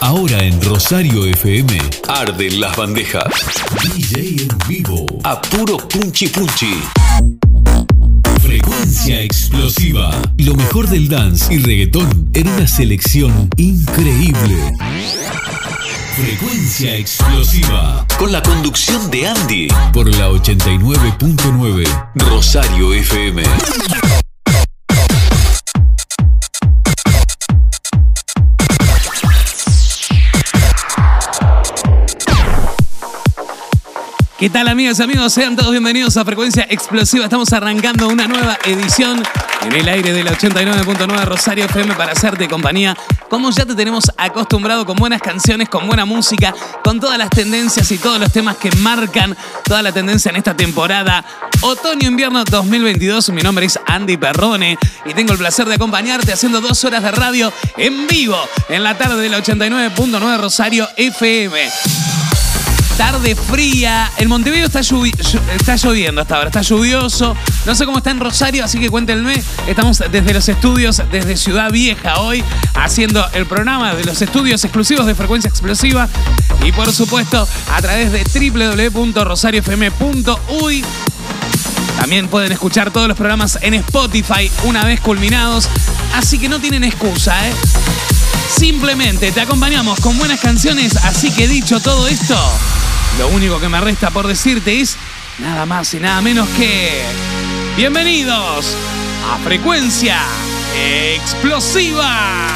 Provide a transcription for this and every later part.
Ahora en Rosario FM, arden las bandejas. DJ en vivo, a puro punchi punchi. Frecuencia explosiva. Lo mejor del dance y reggaetón en una selección increíble. Frecuencia explosiva. Con la conducción de Andy. Por la 89.9 Rosario FM. ¿Qué tal amigas y amigos? Sean todos bienvenidos a Frecuencia Explosiva. Estamos arrancando una nueva edición en el aire del 89.9 Rosario FM para hacerte compañía. Como ya te tenemos acostumbrado con buenas canciones, con buena música, con todas las tendencias y todos los temas que marcan toda la tendencia en esta temporada. Otoño-invierno 2022. Mi nombre es Andy Perrone y tengo el placer de acompañarte haciendo dos horas de radio en vivo en la tarde del 89.9 Rosario FM tarde fría. En Montevideo está, está lloviendo hasta ahora, está lluvioso. No sé cómo está en Rosario, así que cuéntenme. Estamos desde los estudios, desde Ciudad Vieja hoy, haciendo el programa de los estudios exclusivos de frecuencia explosiva. Y por supuesto, a través de www.rosariofm.uy. También pueden escuchar todos los programas en Spotify una vez culminados. Así que no tienen excusa, ¿eh? Simplemente te acompañamos con buenas canciones, así que dicho todo esto, lo único que me resta por decirte es nada más y nada menos que bienvenidos a Frecuencia Explosiva.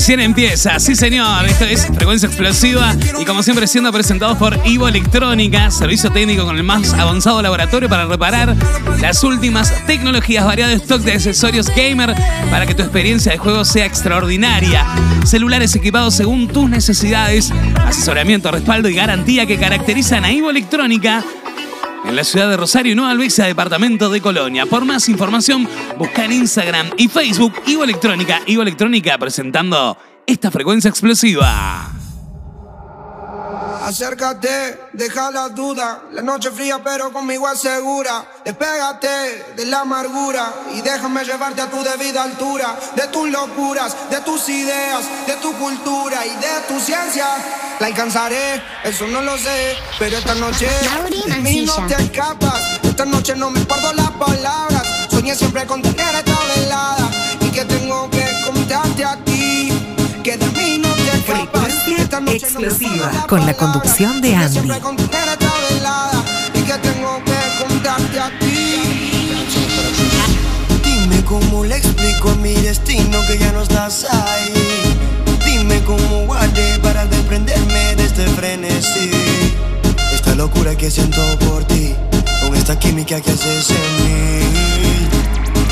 Recién empieza, sí señor, esto es Frecuencia Explosiva y como siempre siendo presentados por Ivo Electrónica, servicio técnico con el más avanzado laboratorio para reparar las últimas tecnologías, variado stock de accesorios gamer para que tu experiencia de juego sea extraordinaria. Celulares equipados según tus necesidades, asesoramiento, respaldo y garantía que caracterizan a Ivo Electrónica en la ciudad de Rosario y Nueva Albesia, departamento de Colonia. Por más información, busca en Instagram y Facebook Ivo Electrónica. Ivo Electrónica presentando esta frecuencia explosiva. Acércate, deja la duda. La noche fría, pero conmigo es segura. Despégate de la amargura y déjame llevarte a tu debida altura. De tus locuras, de tus ideas, de tu cultura y de tu ciencia. La alcanzaré, eso no lo sé. Pero esta noche de mí no te escapas. Esta noche no me guardo las palabras. Soñé siempre con tener esta velada. Y que tengo que contarte a ti. Que de mí no te escapas. Esta noche explosiva no con la conducción de Andy. Siempre con tener esta velada. Y que tengo que contarte a ti. Dime cómo le explico a mi destino que ya no estás ahí. Dime cómo guardé para desprenderme de este frenesí. Esta locura que siento por ti, con esta química que haces en mí.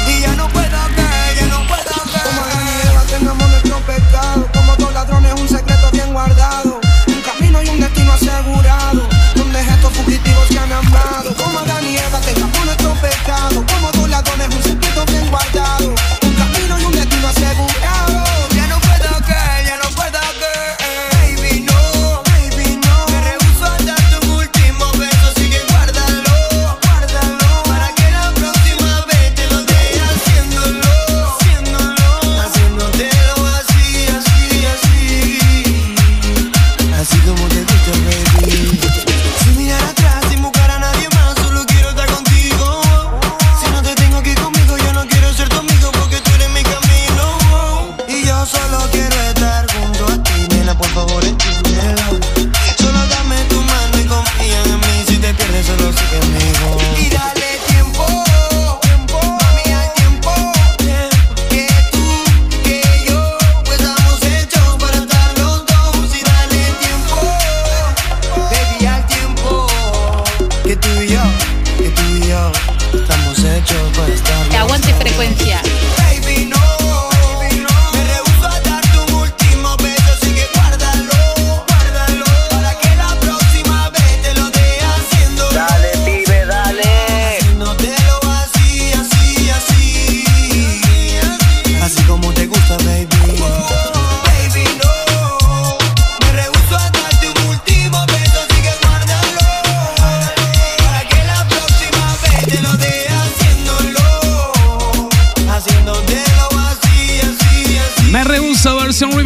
Y ya no puedo que, ya no puedo que. Como Eva tengamos nuestro pecado. Como dos ladrones, un secreto bien guardado. Un camino y un destino asegurado. Donde estos fugitivos se han amado. Como Adán y Eva tengamos nuestro pecado. Como dos ladrones, un secreto bien guardado. Un camino y un destino asegurado.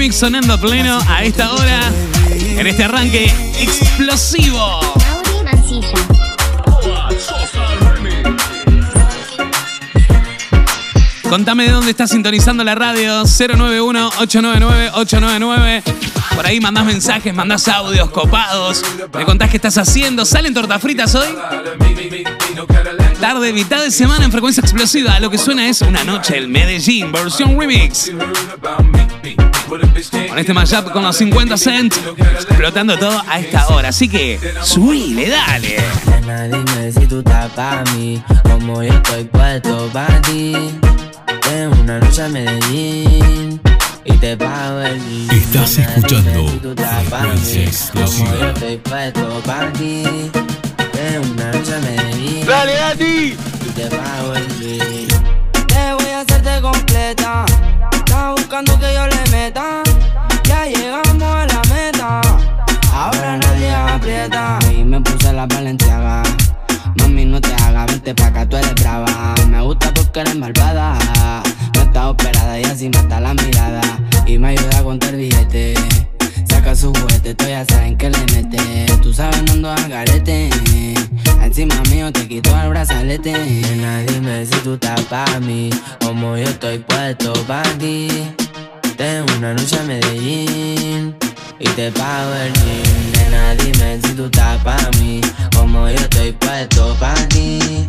Remix sonando a pleno a esta hora en este arranque explosivo. Contame de dónde estás sintonizando la radio 091-899-899. Por ahí mandás mensajes, mandás audios copados. Me contás qué estás haciendo. ¿Salen tortas fritas hoy? Tarde, mitad de semana en frecuencia explosiva. Lo que suena es una noche el Medellín, versión remix. Con este mashup con los 50 cents, explotando todo a esta hora. Así que, subile, dale. Nena, dime si tú estás pa' mí, como yo estoy puesto pa' ti. En una noche a Medellín y te pago el. Estás escuchando Frecuencia Explosiva. Como yo estoy puesto ti. En una noche a Medellín Dale, Andy. y te pago el jean. Te voy a hacerte completa. Estás buscando que yo le meta. Llegamos a la meta. Ahora nadie aprieta. Y me puse la valenciaga. Mami, no te hagas, vente pa' acá, tú eres brava. Me gusta porque eres malvada. No está operada y así mata la mirada. Y me ayuda a contar billetes. Saca su juguete, tú ya saben que le mete. Tú sabes, no ando a garete. Encima mío te quito el brazalete. Nena, dime si tú estás pa' mí. Como yo estoy puesto pa' ti. Tengo una noche a Medellín. Y te pago el gym. Nena, dime si tú estás pa' mí. Como yo estoy puesto pa' ti.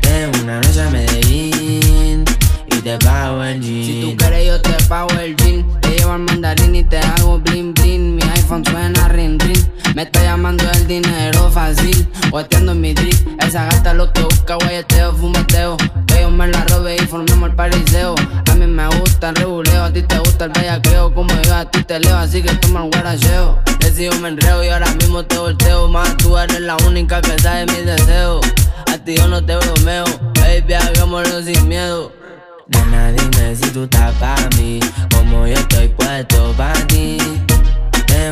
Tengo una noche a Medellín. Y te pago el gym. Si tú quieres, yo te pago el gym. Te llevo al mandarín y te hago bling bling. Mi iPhone suena ring ring. Me está llamando el dinero fácil. Guateando en mi drip. Esa gata lo que busca, guayeteo, fumeteo. Que me la robe y formemos el pariseo. A mí me gusta el reguleo, a ti te gusta el bellaqueo. Como yo a ti te leo, así que toma el guaracheo. Decido me enreo y ahora mismo te volteo. Más tú eres la única que sabe mis deseos. A ti yo no te bromeo. Baby, hagámoslo sin miedo. Nena, dime si tú estás pa' mí, como yo estoy puesto pa' ti.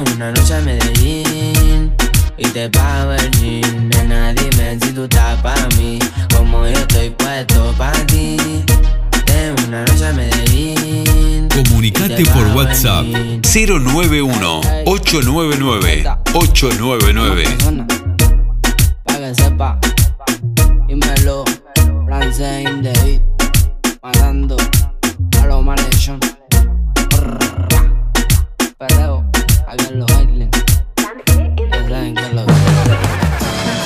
Una noche a Medellín y te pago el gym. Nena, dime si tú estás pa' mí, como yo estoy puesto pa' ti. Tengo una noche a Medellín. Comunicate por WhatsApp gym. 091-899-899. Pa' que sepa, dímelo, francés in the beat, matando a los maldición. Perreo, en los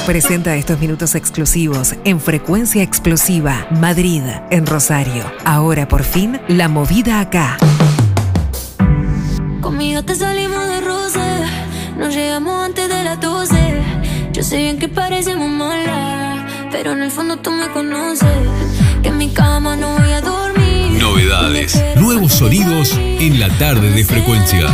Presenta estos minutos exclusivos en frecuencia explosiva Madrid, en Rosario. Ahora por fin, la movida acá. Conmigo te salimos de roce, nos llegamos antes de las 12. Yo sé bien que parecemos malas, pero en el fondo tú me conoces. Que en mi cama no voy a dormir. Novedades, nuevos sonidos en la tarde de frecuencia.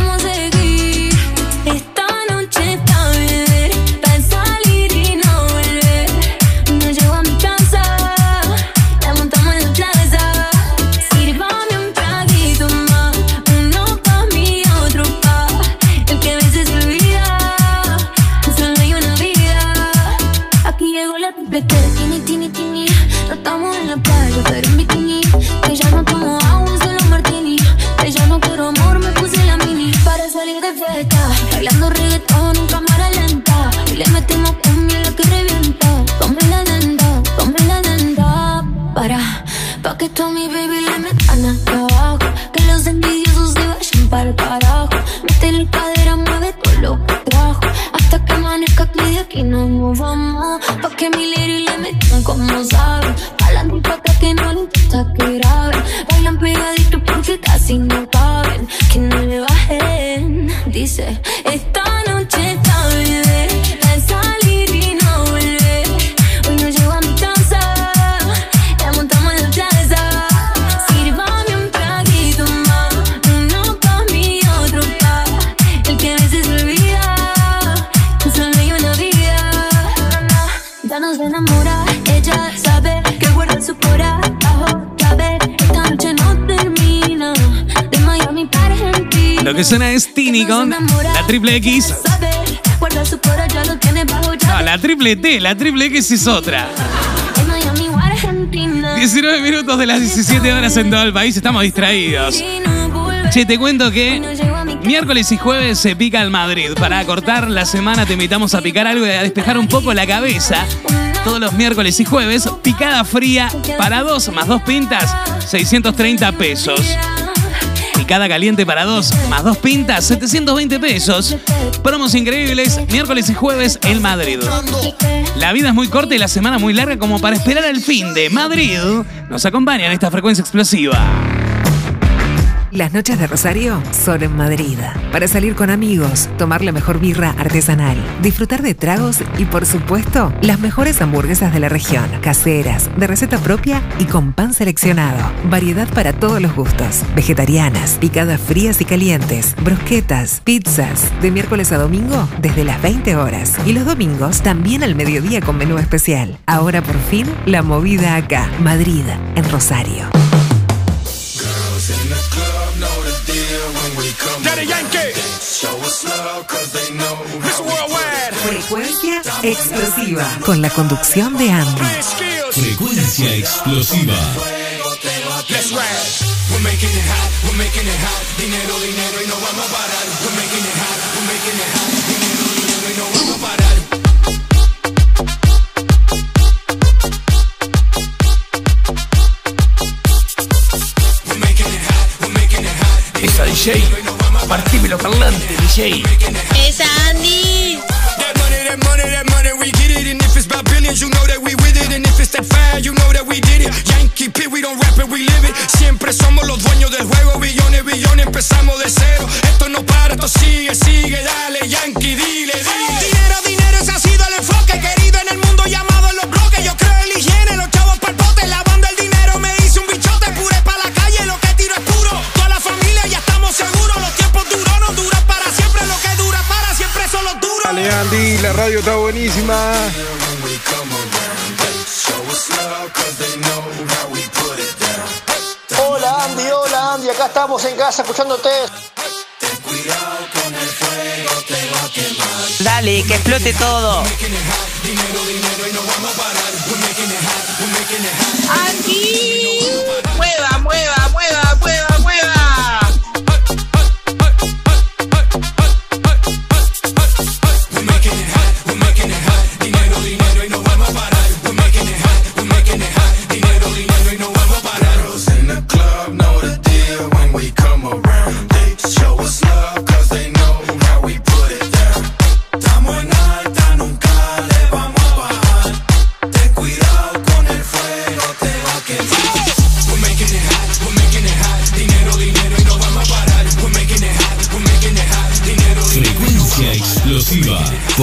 Le metemos cumbia la que revienta. Come la denda, come la denda. Para, pa' que tú mi baby le metan acá abajo. Que los envidiosos se vayan para el carajo. Mete la cadera, mueve todo lo que trajo. Hasta que amanezca que de aquí no nos vamos. Pa' que mi lady le metan como saben. Y pa' que no le importa que graben. Bailan pegaditos porque casi no caben. Que no le bajen. Dice, Lo que suena es Tini con la triple X. No, la triple T, la triple X es otra. De Miami o Argentina. 19 minutos de las 17 horas en todo el país, estamos distraídos. Che, te cuento que miércoles y jueves se pica el Madrid. Para cortar la semana te invitamos a picar algo y a despejar un poco la cabeza. Todos los miércoles y jueves, picada fría para dos más dos pintas, 630 pesos. Picada caliente para dos más dos pintas, 720 pesos. Promos increíbles, miércoles y jueves en Madrid. La vida es muy corta y la semana muy larga como para esperar el fin de Madrid. Nos acompaña en esta frecuencia explosiva. Las noches de Rosario son en Madrid. Para salir con amigos, tomar la mejor birra artesanal, disfrutar de tragos y, por supuesto, las mejores hamburguesas de la región. Caseras, de receta propia y con pan seleccionado. Variedad para todos los gustos. Vegetarianas, picadas frías y calientes, brusquetas, pizzas. De miércoles a domingo desde las 20 horas. Y los domingos también al mediodía con menú especial. Ahora por fin, la movida acá. Madrid, en Rosario. Frecuencia explosiva. Con la conducción de Andy. Frecuencia explosiva. Let's ride. We're making it hot, we're making it hot. Dinero, dinero y no vamos a parar. We're making it hot, we're making it hot. Dinero, dinero y no vamos a parar. We're making we're making a shake. Partime los parlantes, DJ. Esa Andy. That money, that money, that money, we get it. And if it's by billions, you know that we with it. And if it's that fire, you know that we did it. Yankee P, we don't rap it, we live it. Siempre somos los dueños del juego. Billones, billones, empezamos de cero. Esto no para, esto sigue, sigue. Dale, Yankee, dile, dile. Andy. La radio está buenísima. Hola, Andy. Hola, Andy. Acá estamos en casa escuchándote. Dale, que explote todo. Andy. Mueva, mueva, mueva.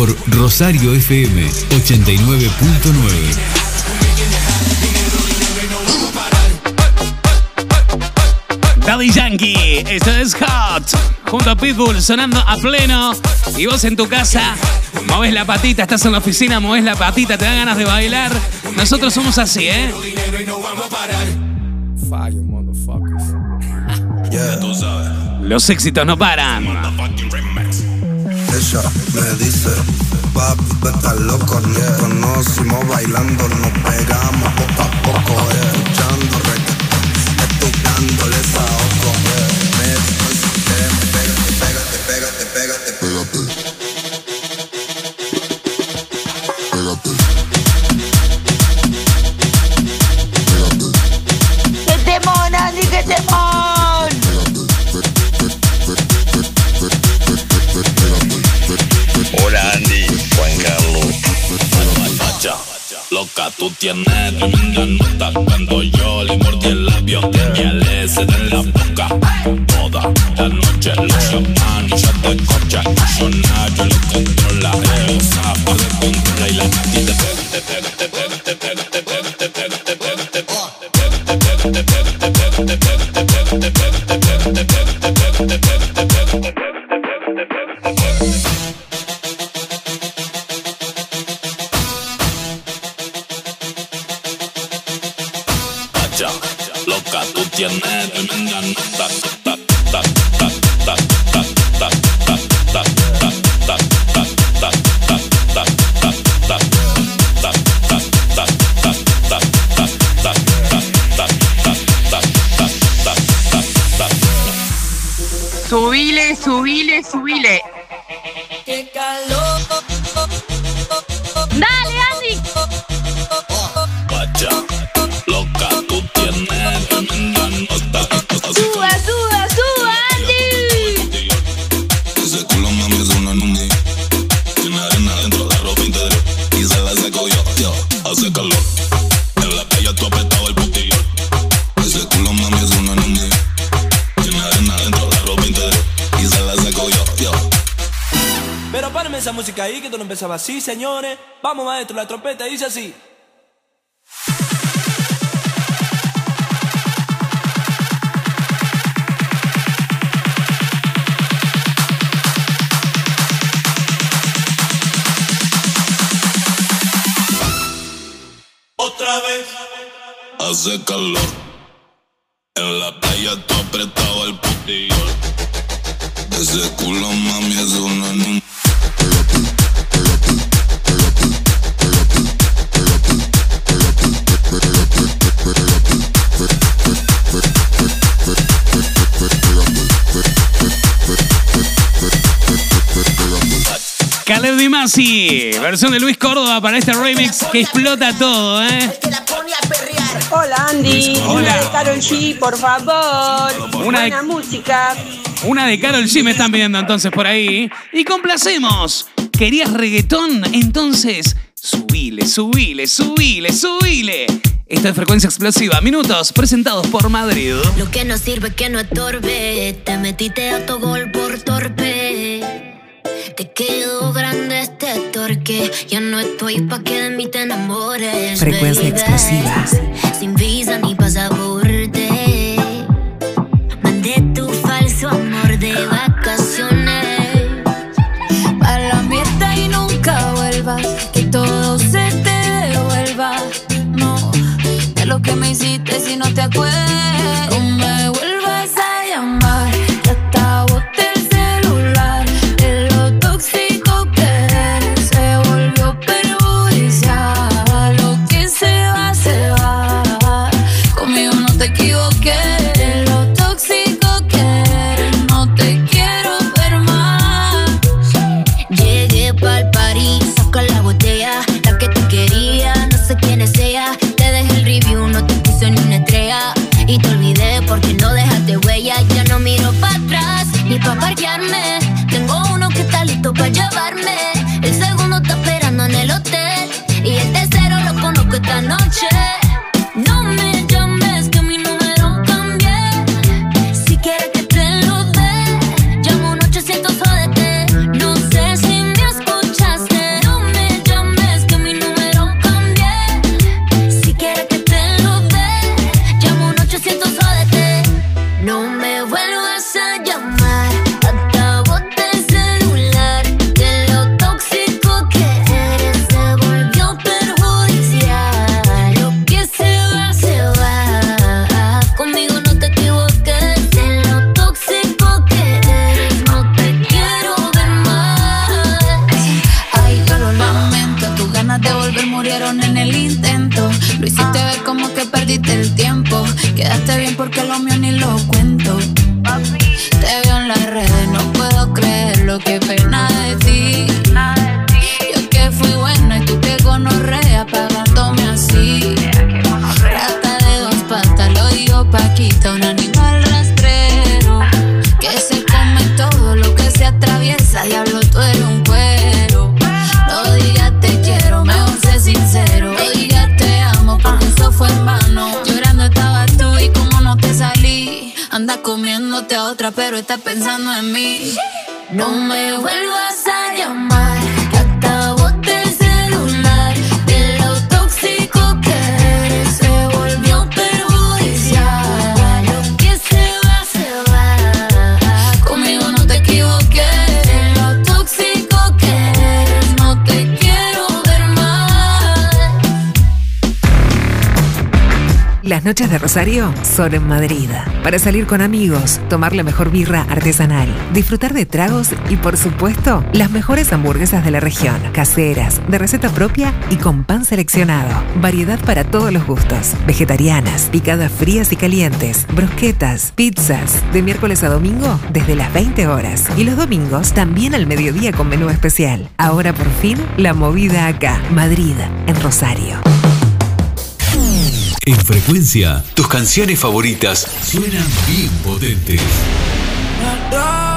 Por Rosario FM 89.9. Daddy Yankee, esto es Hot. Junto a Pitbull sonando a pleno. Y vos en tu casa, moves la patita, estás en la oficina, moves la patita, te dan ganas de bailar. Nosotros somos así, ¿eh? Los éxitos no paran. Ella me dice, papi, tú estás loco, nos conocimos bailando, nos pegamos poco a poco, escuchando estás dando yo señores. Vamos, maestro, la trompeta dice así. Masi, versión de Luis Córdoba para este remix que explota todo, ¿eh? Hola Andy, Hola. una de Carol G, por favor. Una de- música. Una de Carol G me están pidiendo entonces por ahí. Y complacemos. ¿Querías reggaetón? Entonces, subile, subile, subile, subile. Esta es frecuencia explosiva. Minutos presentados por Madrid. Lo que no sirve que no estorbe. Te metiste a tu gol Ya no estoy pa' que de mí te enamores. Frecuencia baby. explosiva. Sin visa ni pasaporte. Mandé tu falso amor de vacaciones. A la mierda y nunca vuelvas. Que todo se te devuelva. No, de lo que me hiciste si no te acuerdas. Son en Madrid. Para salir con amigos, tomar la mejor birra artesanal, disfrutar de tragos y, por supuesto, las mejores hamburguesas de la región. Caseras, de receta propia y con pan seleccionado. Variedad para todos los gustos. Vegetarianas, picadas frías y calientes, brusquetas, pizzas. De miércoles a domingo desde las 20 horas. Y los domingos también al mediodía con menú especial. Ahora por fin, la movida acá. Madrid, en Rosario. En frecuencia, tus canciones favoritas suenan bien potentes.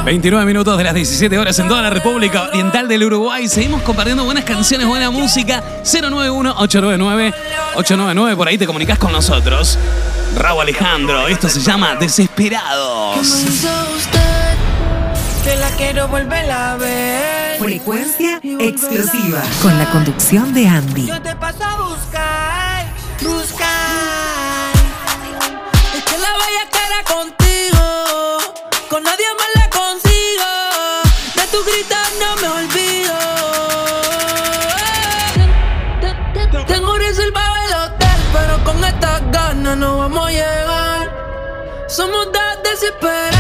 29 minutos de las 17 horas en toda la República Oriental del Uruguay. Seguimos compartiendo buenas canciones, buena música. 091-899-899. Por ahí te comunicas con nosotros. Raúl Alejandro, esto se llama Desesperados. usted que la quiero volver a ver. Frecuencia explosiva. Con la conducción de Andy. Yo te paso a buscar, buscar. Dos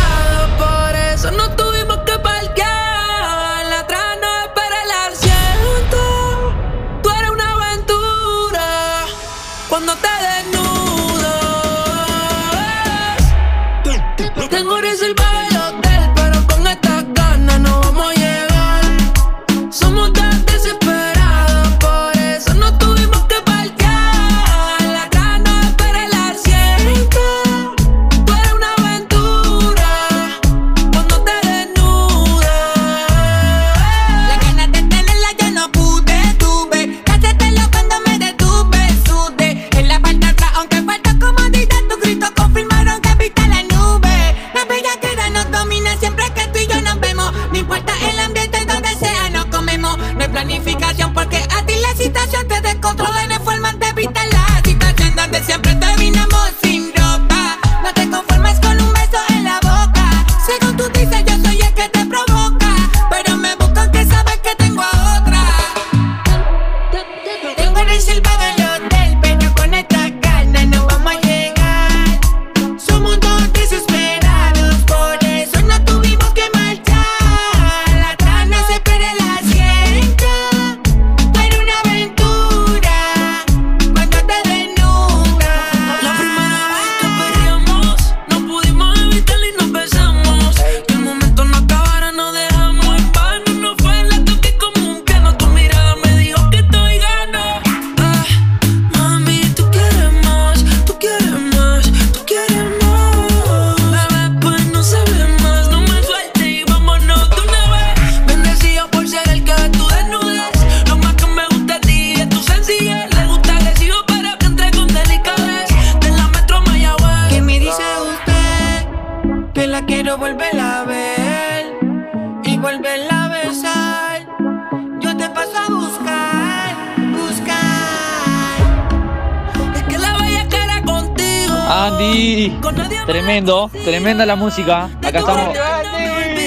música. Acá estamos.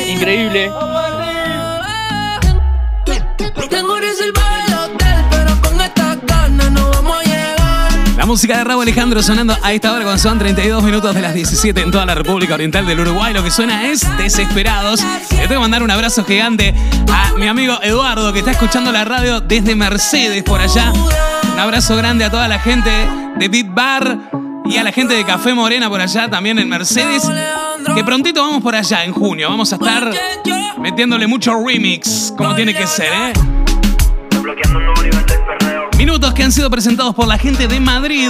Increíble. La música de Raúl Alejandro sonando a esta hora cuando son 32 minutos de las 17 en toda la República Oriental del Uruguay. Lo que suena es Desesperados. Le tengo que mandar un abrazo gigante a mi amigo Eduardo que está escuchando la radio desde Mercedes por allá. Un abrazo grande a toda la gente de Beat Bar y a la gente de Café Morena por allá también en Mercedes. Que prontito vamos por allá en junio. Vamos a estar metiéndole mucho remix como tiene que ser, ¿eh? Minutos que han sido presentados por la gente de Madrid.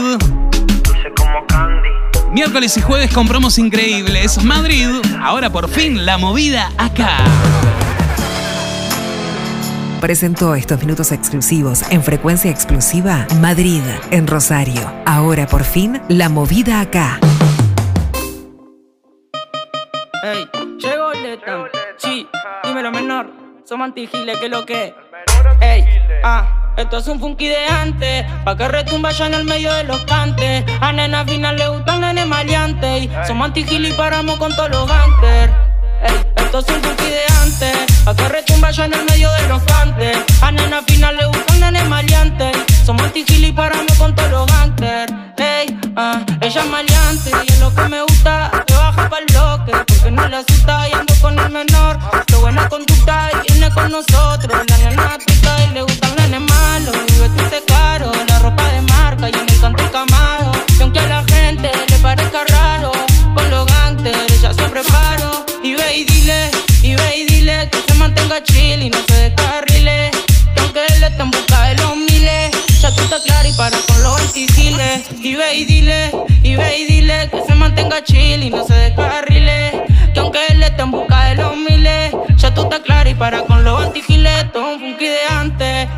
Miércoles y jueves con promos increíbles. Madrid, ahora por fin la movida acá. Presentó estos minutos exclusivos en frecuencia exclusiva Madrid, en Rosario. Ahora por fin la movida acá. Somos antigiles, que lo que. Ey, ah, esto es un funky de antes. Pa' que retumba ya en el medio de los cantes. A nena final le gustan nene maleante. Y somos antigiles y paramos con todos los gangsters. Ey, esto es un funky de antes. Pa' que retumba ya en el medio de los cantes. A nena final le gustan nene maleante.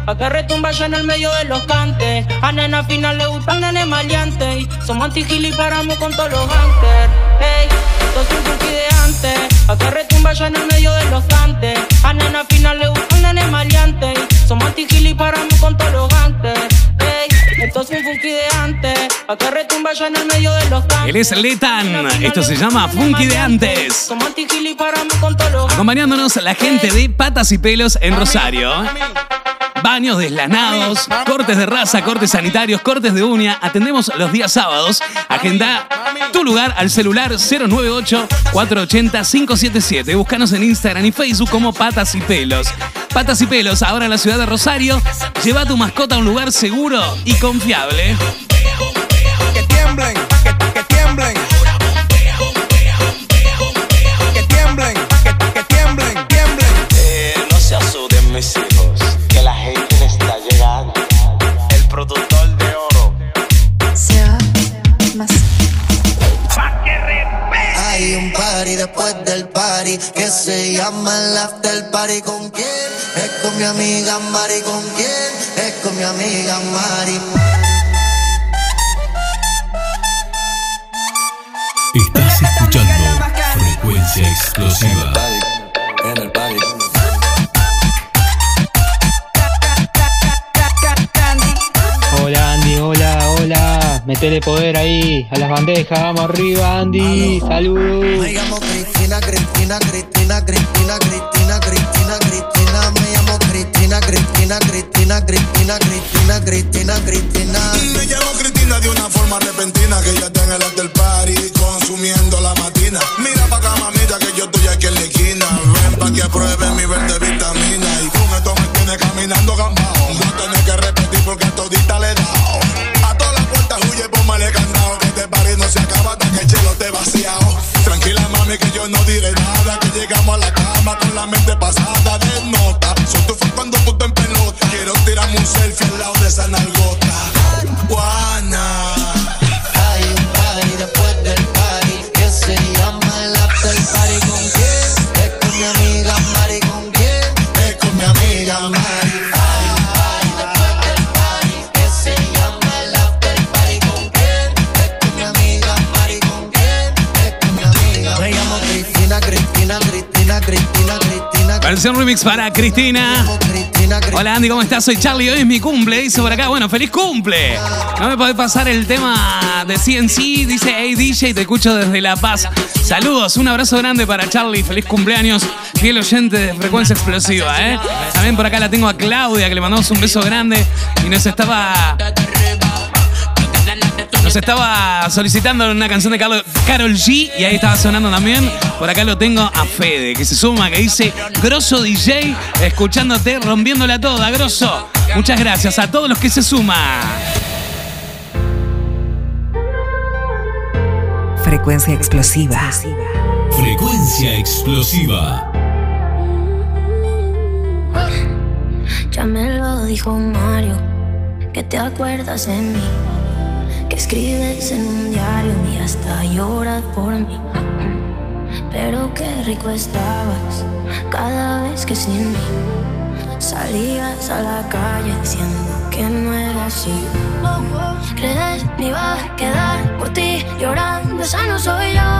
Pa' que retumba ya en el medio de los cantes. A nena final le gusta el nene maleante. Y somos antigiles y paramos con todos los gangsters. Hey, esto es un funky de antes, pa' que retumba ya en el medio de los cantes. A nena final le gusta el nene maleante. Y somos y paramos con todos los. Hey, esto es un funky de antes, pa' que retumba en el medio de los cantes. Él es Letan. Esto se llama Funky de antes. Y paramos con todos los Acompañándonos la gente de Patas y Pelos en Rosario. Baños deslanados, cortes de raza, cortes sanitarios, cortes de uña. Atendemos los días sábados. Agenda tu lugar al celular 098-480-577. Búscanos en Instagram y Facebook como Patas y Pelos. Patas y Pelos, ahora en la ciudad de Rosario. Lleva a tu mascota a un lugar seguro y confiable. Que tiemblen, que, que tiemblen. Que tiemblen, que, que tiemblen, tiemblen. Eh, no se asusten después del party que se llama el after party. ¿Con quién? Es con mi amiga Mari. ¿Con quién? Es con mi amiga Mari. Estás escuchando Frecuencia Explosiva. Métele poder ahí a las bandejas, vamos arriba, Andy. Saludos. Me llamo Cristina, Cristina, Cristina, Cristina, Cristina, Cristina, Cristina. Me llamo Cristina, Cristina, Cristina, Cristina, Cristina, Cristina, Cristina. Me llamo Cristina de una forma repentina que ya está en el after party consumiendo la matina. Mira pa' acá, mamita, que yo estoy aquí en la esquina. Ven pa' que apruebe mi verde vitamina. Y con esto me tiene caminando gambao. Voy a tener que repetir porque a todita le he hasta que el chelo esté vaciado. Tranquila, mami, que yo no diré nada. Que llegamos a la cama con la mente pasada de nota. Soy tu fan cuando te en pelota. Quiero tirarme un selfie al lado de esa nalgota. Versión remix para Cristina. Hola Andy, ¿cómo estás? Soy Charlie, hoy es mi cumple. Dice por acá, bueno, feliz cumple. No me podés pasar el tema de CNC. Dice, hey DJ, te escucho desde La Paz. Saludos, un abrazo grande para Charlie. Feliz cumpleaños. Fiel oyente de frecuencia explosiva, ¿eh? También por acá la tengo a Claudia, que le mandamos un beso grande. Y nos estaba. Nos estaba solicitando una canción de Carol, G y ahí estaba sonando también. Por acá lo tengo a Fede, que se suma, que dice Grosso DJ, escuchándote, rompiéndola toda, Grosso. Muchas gracias a todos los que se suman. Frecuencia explosiva. Frecuencia explosiva. Ya me lo dijo Mario, que te acuerdas de mí, escribes en un diario y hasta lloras por mí. Pero qué rico estabas cada vez que sin mí salías a la calle diciendo que no era así. Crees me iba a quedar por ti llorando, esa no soy yo.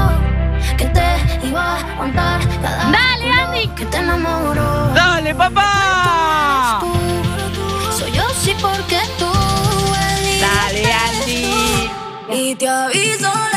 Que te iba a aguantar cada Dale, Andy. que te enamoró. ¡Dale, papá! Soy yo sí porque Dale, Andy. Y te aviso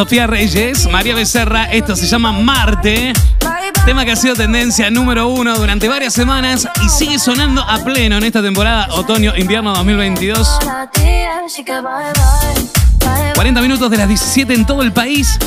Sofía Reyes, María Becerra, esto se llama Marte. Tema que ha sido tendencia número uno durante varias semanas y sigue sonando a pleno en esta temporada otoño-invierno 2022. para ti Así que bye bye Bye 40 minutos de las 17 en todo el país.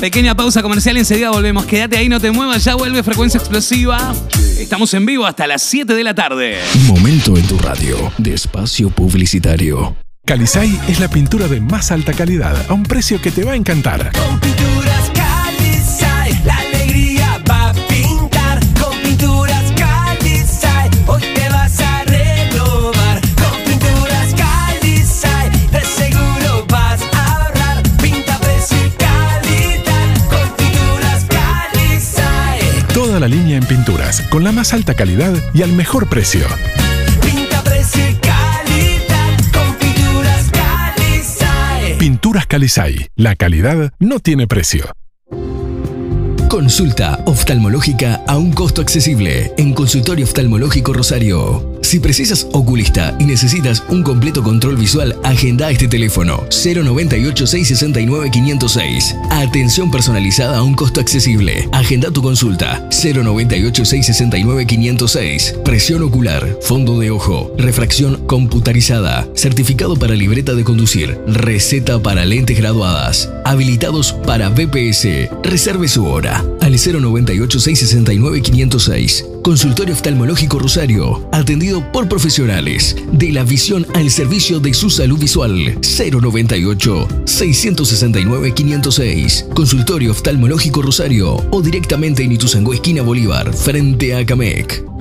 Pequeña pausa comercial enseguida volvemos. Quédate ahí, no te muevas, ya vuelve Frecuencia Explosiva. Estamos en vivo hasta las 7 de la tarde. Momento en tu radio de espacio publicitario. Calisay es la pintura de más alta calidad a un precio que te va a encantar. Con pinturas Calisay, la alegría va a pintar. Con pinturas Calisay, hoy te vas a renovar. Con pinturas Calisay, de seguro vas a ahorrar. Pinta precio y calidad. Con pinturas Calisay. Toda la línea en pinturas con la más alta calidad y al mejor precio. Pinturas Calisay. La calidad no tiene precio. Consulta oftalmológica a un costo accesible en Consultorio Oftalmológico Rosario. Si precisas oculista y necesitas un completo control visual, agenda este teléfono 098 669 506. Atención personalizada a un costo accesible. Agenda tu consulta 098 669 506. Presión ocular, fondo de ojo, refracción computarizada, certificado para libreta de conducir, receta para lentes graduadas, habilitados para BPS. Reserve su hora al 098 669 506. Consultorio Oftalmológico Rosario, atendido por profesionales de la visión al servicio de su salud visual. 098 669 506. Consultorio Oftalmológico Rosario o directamente en Ituzaingó esquina Bolívar, frente a Camec.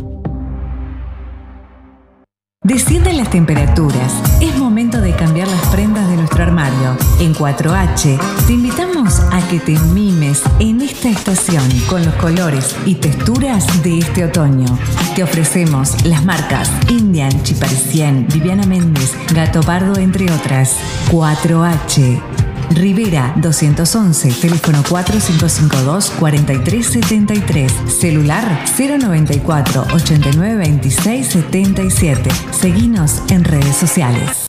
Descienden las temperaturas. Es momento de cambiar las prendas de nuestro armario. En 4H te invitamos a que te mimes en esta estación con los colores y texturas de este otoño. Te ofrecemos las marcas Indian, Chiparsien, Viviana Méndez, Gato Pardo, entre otras. 4H. Rivera 211, teléfono 4552-4373, celular 094 8926 77. Seguinos en redes sociales.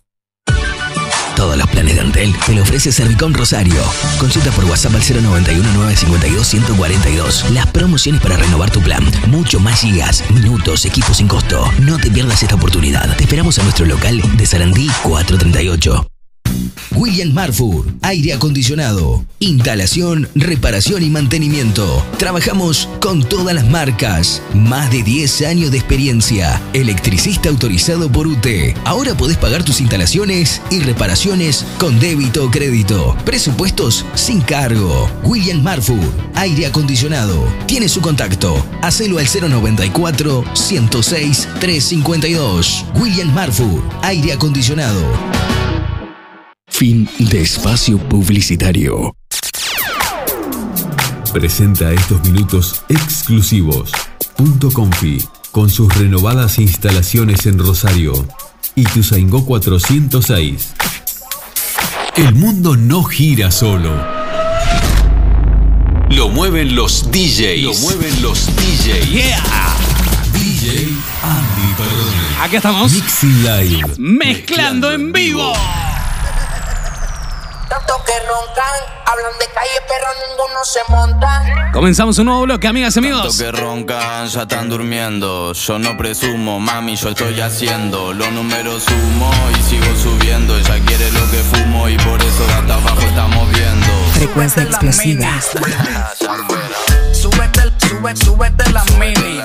Todos los planes de Antel te lo ofrece Servicom Rosario. Consulta por WhatsApp al 091 952 142. Las promociones para renovar tu plan. Mucho más gigas, minutos, equipos sin costo. No te pierdas esta oportunidad. Te esperamos a nuestro local de Sarandí 438. William Marfur, aire acondicionado, instalación, reparación y mantenimiento. Trabajamos con todas las marcas, más de 10 años de experiencia, electricista autorizado por UT. Ahora podés pagar tus instalaciones y reparaciones con débito o crédito. Presupuestos sin cargo. William Marfur, aire acondicionado. Tiene su contacto. Hacelo al 094 106 352. William Marfur, aire acondicionado. Fin de espacio publicitario. Presenta estos minutos exclusivos. Punto Confi, con sus renovadas instalaciones en Rosario. Ituzaingó 406. El mundo no gira solo. Lo mueven los DJs. Lo mueven los DJs. Yeah. DJ Andy Perrone. Aquí estamos. Mixing Live. Mezclando en vivo. Tanto que roncan, hablan de calle, pero ninguno se monta. Comenzamos un nuevo bloque, amigas y amigos. Tanto que roncan, ya están durmiendo. Yo no presumo, mami, yo estoy haciendo. Los números sumo y sigo subiendo. Ella quiere lo que fumo y por eso hasta abajo estamos viendo. Frecuencia explosiva. Súbete, sube, súbete la mini.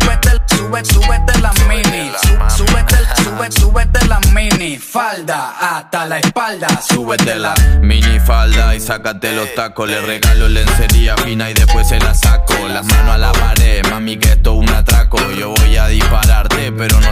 Súbete, sube, súbete la mini. Sú- Súbete, sube, súbete la mini. Falda hasta la espalda. Súbete la mini falda y sácate los tacos. Le regalo lencería fina y después se la saco. Las manos a la pared, mami, que esto es un atraco. Yo voy a dispararte, pero no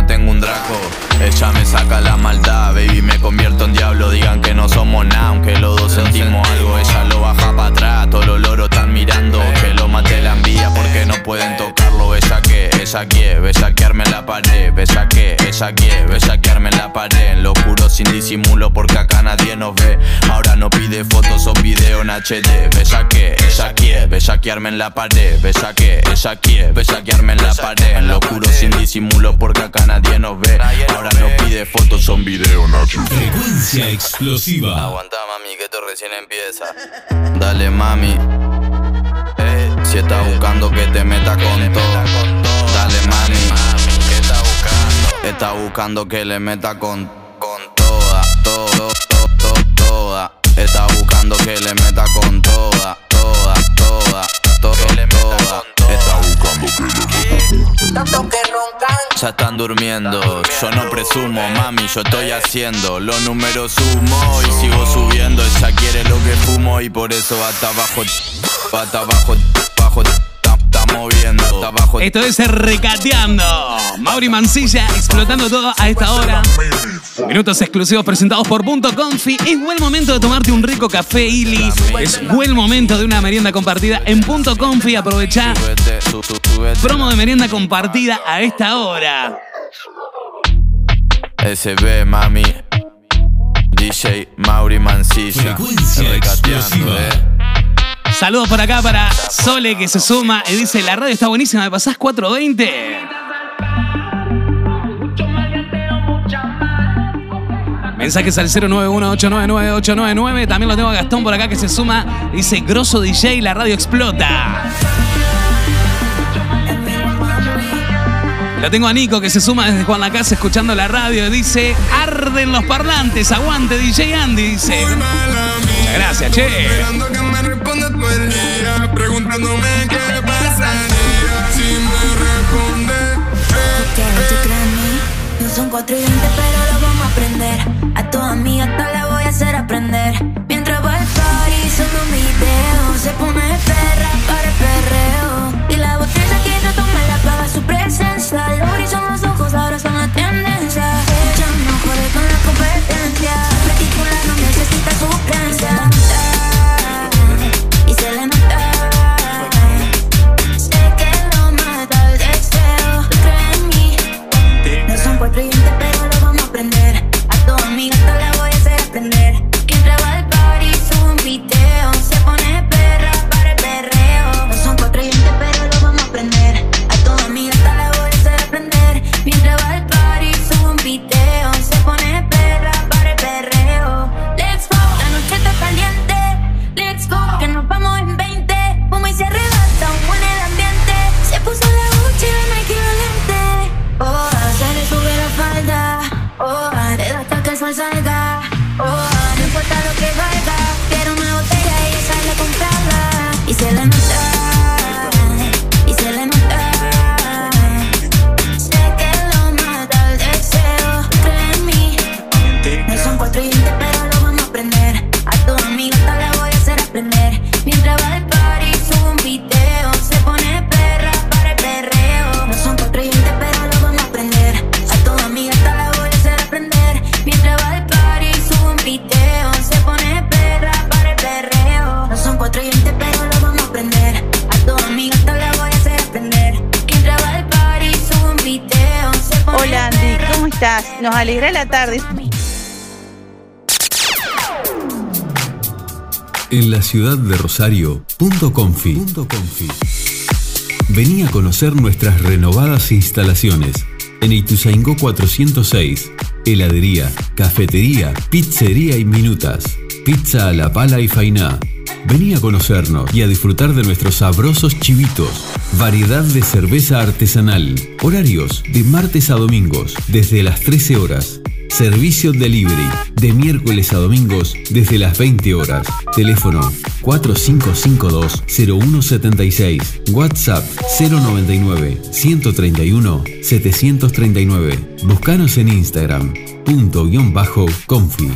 Besaquearme en la pared. Besa que, ella quiere, besaquearme en la pared. En lo oscuro sin disimulo porque acá nadie nos ve. Ahora no pide fotos o video en HD. Besa que, ella quiere, besaquearme en la pared. Besa que, ella quiere, besaquearme en la pared. En lo oscuro sin disimulo porque acá nadie nos ve. Ahora no pide fotos o video en HD. Frecuencia explosiva. Aguanta mami que esto recién empieza. Dale mami. Eh, si estás buscando que te meta con todo. Está buscando que le meta con, con toda, todo, todo, todo, toda. Está buscando que le meta con toda, toda, toda, todo, toda. Está buscando que le meta Tanto que roncan. ya están durmiendo. Yo no presumo, mami, yo estoy haciendo. Los números sumo y sigo subiendo. Ella quiere lo que fumo y por eso hasta abajo, hasta abajo, abajo. Moviendo hasta abajo. Esto es Recateando. Mauri Mancilla explotando todo a esta hora. Minutos exclusivos presentados por Punto Confi. Es buen momento de tomarte un rico café Ili. Es buen momento de una merienda compartida en Punto Confi. Aprovecha promo de merienda compartida a esta hora. SB, mami. DJ Mauri Mancilla. Recateando, eh. Saludos por acá para Sole que se suma y dice: La radio está buenísima, ¿me pasás 420? Mensajes al 091899899. También lo tengo a Gastón por acá que se suma. Dice: Grosso DJ, la radio explota. Lo tengo a Nico que se suma desde Juan la Casa escuchando la radio. Dice: Arden los parlantes, aguante DJ Andy. Dice: Muchas gracias, che. Todo el día, preguntándome qué pasaría si me responde. ¿Qué tú crees? No son cuatro y veinte, pero lo vamos a aprender. A toda mi gata la voy a hacer aprender. Mientras va el party, solo un video. Se pone perra vamos a aprender. A toda mi gata la voy a hacer aprender. Mientras va al party, sube un video. Se pone perra para el perreo. No son veinte, pero lo vamos a aprender. A toda mi gata la voy a hacer aprender. Mientras va al party, sube un video. Se pone perra para el perreo. No son cuatro veinte, pero lo vamos a aprender. A toda mi gata la voy a hacer aprender. Mientras va al party, sube un video. Se pone Hola Andy, ¿cómo estás? Nos alegra la tarde. En la ciudad de Rosario, Punto Confi. Vení a conocer nuestras renovadas instalaciones. En Ituzaingó 406, heladería, cafetería, pizzería y minutas. Pizza a la pala y fainá. Vení a conocernos y a disfrutar de nuestros sabrosos chivitos. Variedad de cerveza artesanal. Horarios de martes a domingos desde las 13 horas. Servicio delivery de miércoles a domingos desde las 20 horas. Teléfono 4552-0176. WhatsApp 099-131-739. Búscanos en Instagram. Punto guion bajo confi.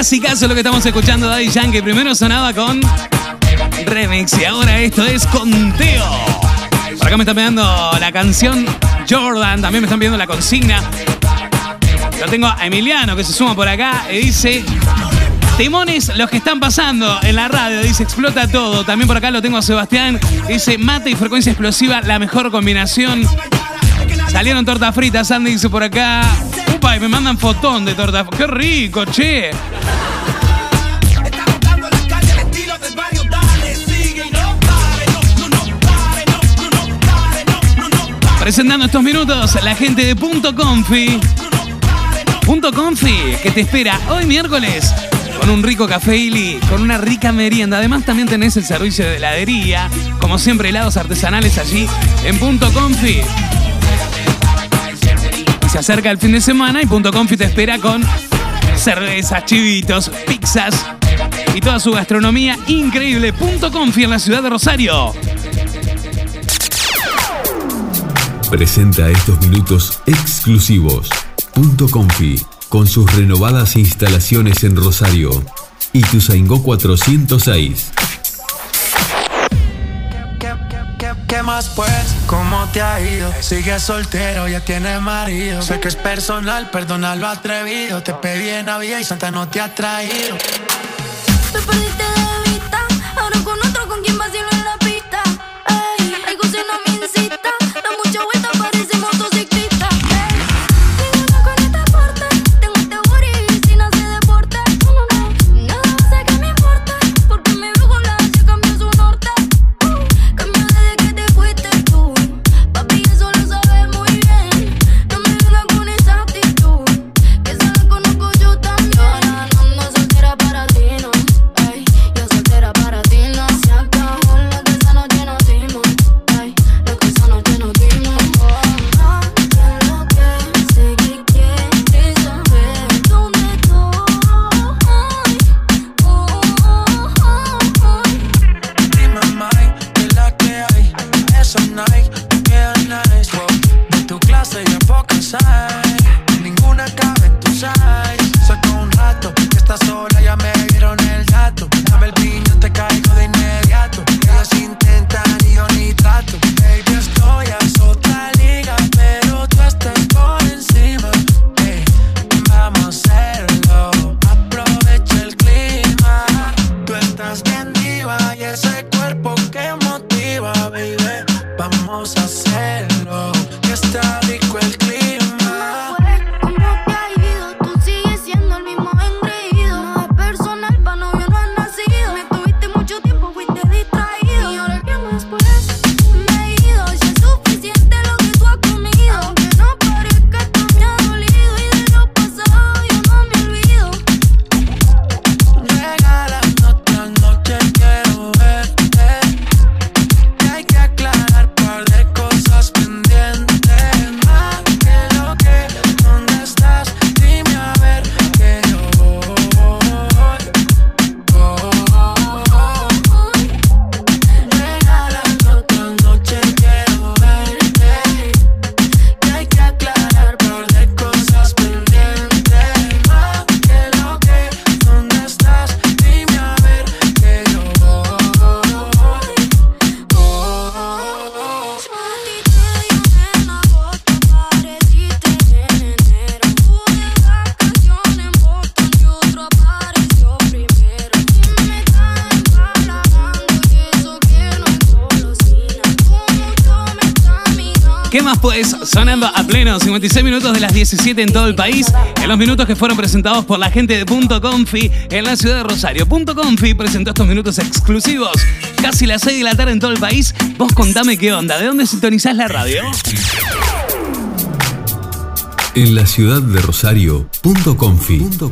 Clasicazo lo que estamos escuchando Daddy Yankee. Primero sonaba con remix y ahora esto es con Teo. Por acá me están pidiendo la canción Jordan, también me están pidiendo la consigna. Lo tengo a Emiliano que se suma por acá y dice. Timones los que están pasando en la radio, dice explota todo. También por acá lo tengo a Sebastián, dice mate y frecuencia explosiva, la mejor combinación. Salieron tortas fritas, Andy dice por acá. Upa, y me mandan fotón de torta. ¡Qué rico, che! Presentando estos minutos la gente de Punto Confi. Punto Confi, que te espera hoy miércoles con un rico café Ili, con una rica merienda. Además también tenés el servicio de heladería, como siempre helados artesanales allí en Punto Confi. Y se acerca el fin de semana y Punto Confi te espera con cervezas, chivitos, pizzas y toda su gastronomía increíble. Punto Confi en la ciudad de Rosario. Presenta estos minutos exclusivos. Punto Confi, con sus renovadas instalaciones en Rosario. Ituzaingó 406. Pues? ¿Cómo te ha ido? Sigues soltero, ya tienes marido. Sé que es personal, perdona lo atrevido. Te pedí en Navidad y Santa no te ha traído. De hacerlo. Que está 17 en todo el país, en los minutos que fueron presentados por la gente de Punto Confi en la ciudad de Rosario. Punto Confi presentó estos minutos exclusivos, casi las 6 de la tarde en todo el país. Vos contame qué onda, ¿de dónde sintonizás la radio? En la ciudad de Rosario, Punto Confi. Punto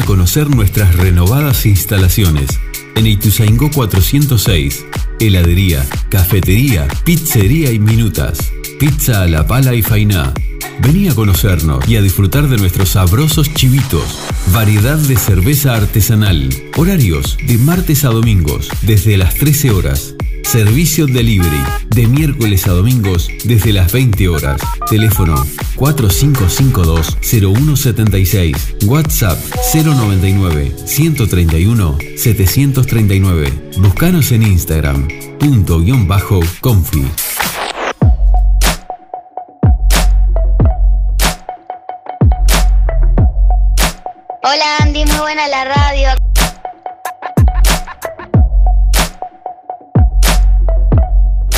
a conocer nuestras renovadas instalaciones en Ituzaingó 406. Heladería, cafetería, pizzería y minutas. Pizza a la pala y fainá. Vení a conocernos y a disfrutar de nuestros sabrosos chivitos. Variedad de cerveza artesanal. Horarios de martes a domingos desde las 13 horas. Servicio delivery de miércoles a domingos desde las 20 horas. Teléfono 4552-0176. WhatsApp 099 131 739. Buscanos en Instagram. Punto guion bajo confi. Hola Andy, muy buena la radio.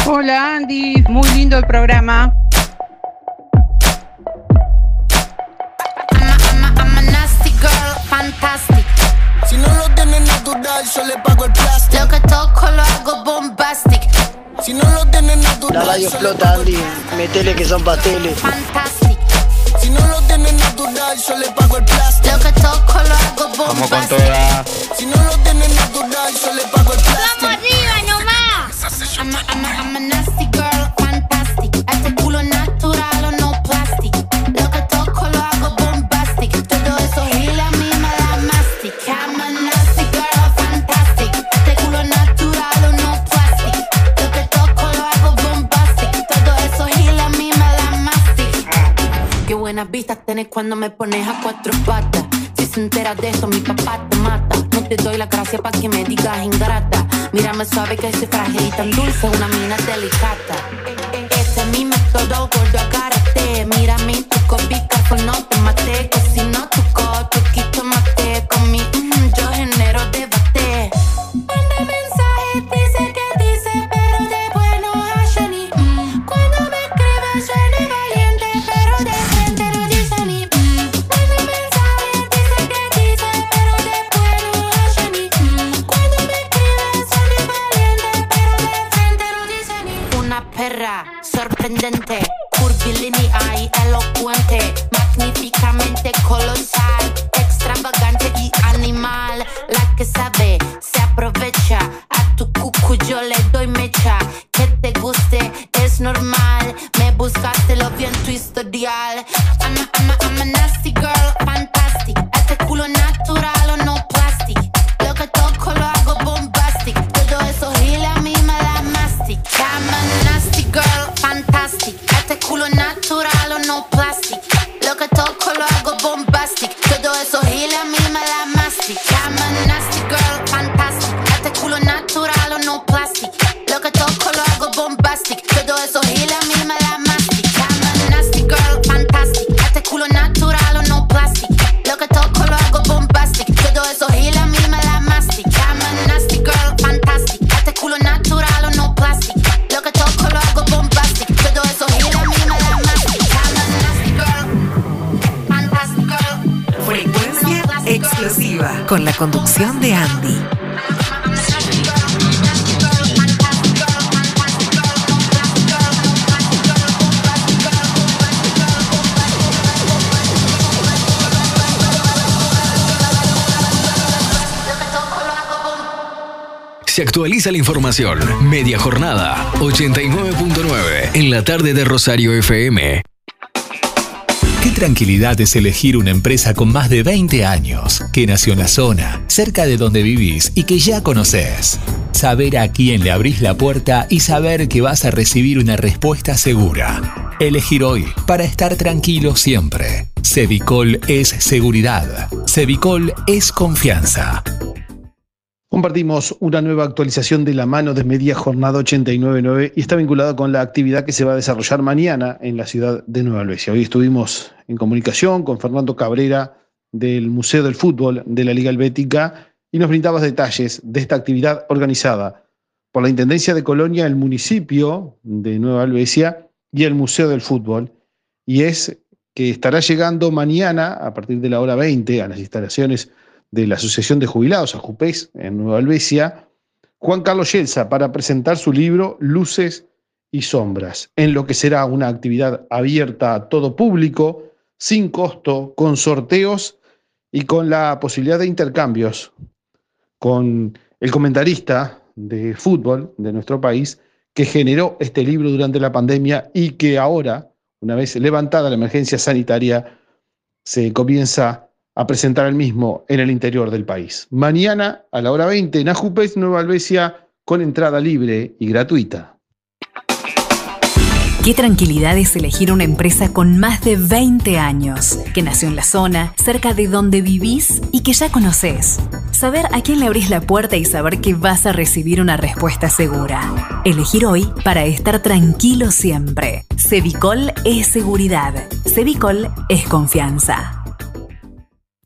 Hola Andy, muy lindo el programa. I'm a nasty girl, fantastic. Si no lo tienes natural, yo le pago el plástico. Lo que toco lo hago bombastic. Si no lo tienes natural, La radio explota, Andy. Metele que son pasteles. Fantastic. Si no lo tienes natural, yo le pago el plástico. Lo que toco lo hago Vamos con toda. Si no lo tienes natural, yo le pago el plástico. arriba nomás! I'm a, I'm a, I'm a nasty girl, fantastic. Buenas vistas tenés cuando me pones a cuatro patas. Si se entera de eso, mi papá te mata. No te doy la gracia para que me digas ingrata. Mírame suave que soy frágil y tan dulce, una mina delicata. Este es mi método, gordo, agárrate. Mírame, tu copica, no te maté. Que si no, tu truquito Media jornada 89.9 en la tarde de Rosario FM. Qué tranquilidad es elegir una empresa con más de 20 años, que nació en la zona, cerca de donde vivís y que ya conoces. Saber a quién le abrís la puerta y saber que vas a recibir una respuesta segura. Elegir hoy para estar tranquilo siempre. Cevicol es seguridad. Cevicol es confianza. Compartimos una nueva actualización de la mano de Media Jornada 899 y está vinculada con la actividad que se va a desarrollar mañana en la ciudad de Nueva Albesia. Hoy estuvimos en comunicación con Fernando Cabrera del Museo del Fútbol de la Liga Helvética y nos brindaba detalles de esta actividad organizada por la Intendencia de Colonia, el municipio de Nueva Albesia y el Museo del Fútbol. Y es que estará llegando mañana, a partir de la hora 20, a las instalaciones de la Asociación de Jubilados, AJUPES, en Nueva Albesia, Juan Carlos Yelsa para presentar su libro Luces y Sombras, en lo que será una actividad abierta a todo público, sin costo, con sorteos y con la posibilidad de intercambios con el comentarista de fútbol de nuestro país que generó este libro durante la pandemia y que ahora, una vez levantada la emergencia sanitaria, se comienza a presentar el mismo en el interior del país. Mañana a la hora 20 en Ajupes, Nueva Albesia, con entrada libre y gratuita. Qué tranquilidad es elegir una empresa con más de 20 años, que nació en la zona, cerca de donde vivís y que ya conoces. Saber a quién le abrís la puerta y saber que vas a recibir una respuesta segura. Elegir hoy para estar tranquilo siempre. Cevicol es seguridad. Cevicol es confianza.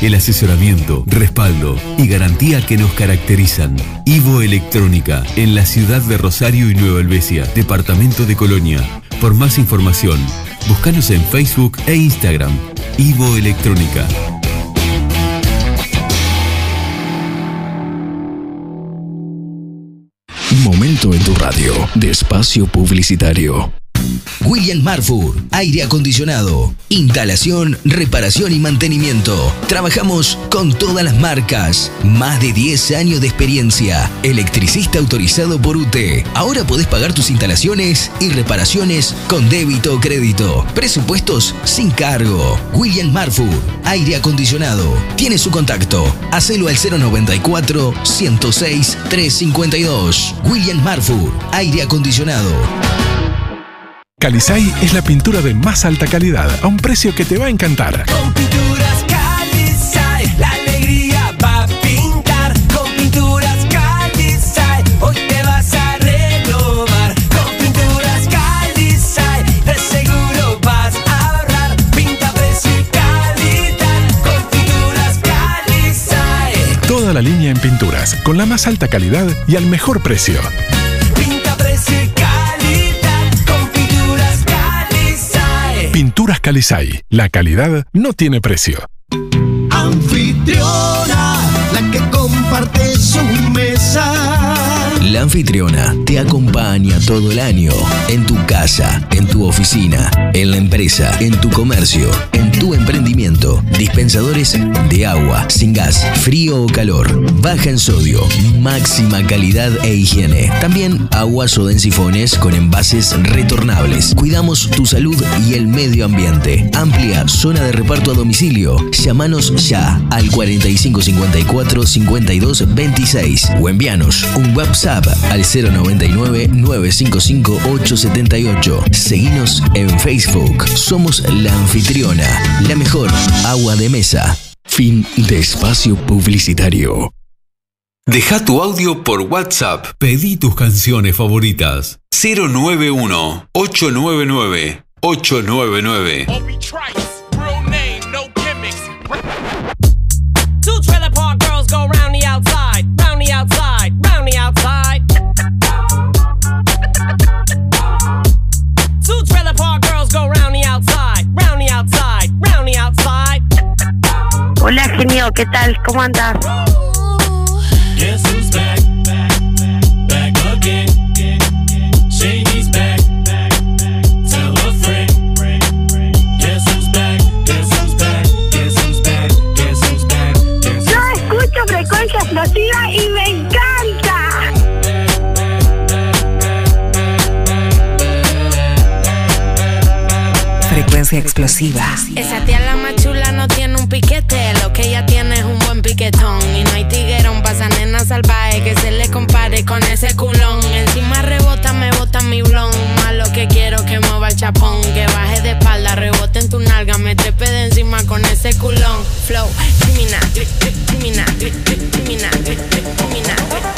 El asesoramiento, respaldo y garantía que nos caracterizan. Ivo Electrónica, en la ciudad de Rosario y Nueva Helvecia, departamento de Colonia. Por más información, búscanos en Facebook e Instagram. Ivo Electrónica. Momento en tu radio de espacio publicitario. William Marfur, aire acondicionado, instalación, reparación y mantenimiento. Trabajamos con todas las marcas. Más de 10 años de experiencia. Electricista autorizado por UTE. Ahora podés pagar tus instalaciones y reparaciones con débito o crédito. Presupuestos sin cargo. William Marfur, aire acondicionado. Tiene su contacto. Hacelo al 094 106 352. William Marfur, aire acondicionado. Calisay es la pintura de más alta calidad a un precio que te va a encantar. Con pinturas Calisay, la alegría va a pintar. Con pinturas Calisay, hoy te vas a renovar. Con pinturas Calisay, de seguro vas a ahorrar. Pinta, precio y calidad. Con pinturas Calisay. Toda la línea en pinturas, con la más alta calidad y al mejor precio. Pinta, precio y calidad. Pinturas Calisay. La calidad no tiene precio. Anfitriona, la que comparte su mesa. La anfitriona te acompaña todo el año, en tu casa, en tu oficina, en la empresa, en tu comercio, en tu emprendimiento. Dispensadores de agua, sin gas, frío o calor, baja en sodio, máxima calidad e higiene. También aguas o en sifones con envases retornables. Cuidamos tu salud y el medio ambiente. Amplia zona de reparto a domicilio. Llámanos ya al 4554 52 26 o envíanos un WhatsApp al 099 955 878. Seguinos en Facebook. Somos la anfitriona, la mejor agua de mesa. Fin de espacio publicitario. Deja tu audio por WhatsApp. Pedí tus canciones favoritas. 091 899 899. Hola, genio, ¿qué tal? ¿Cómo andas? Yo escucho frecuencia explosiva y me encanta. Frecuencia explosiva. Esa tía la macho tiene un piquete, lo que ella tiene es un buen piquetón. Y no hay tiguerón, pasa nena salvaje que se le compare con ese culón. Encima rebota, me bota mi blon. Más lo que quiero que mueva el chapón, que baje de espalda, rebote en tu nalga, me trepe de encima con ese culón. Flow, criminal, criminal, criminal, criminal,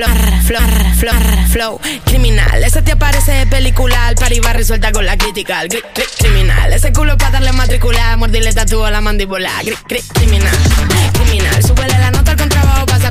Llamar. Flor, flor, flor, flow, criminal. Ese te aparece de película, al resuelta con la crítica. Gri, criminal. Ese culo pa' darle matrícula, mordirle tatúo a la mandíbula. Gri, criminal, criminal. Súbele la nota al contrabajo, vas a.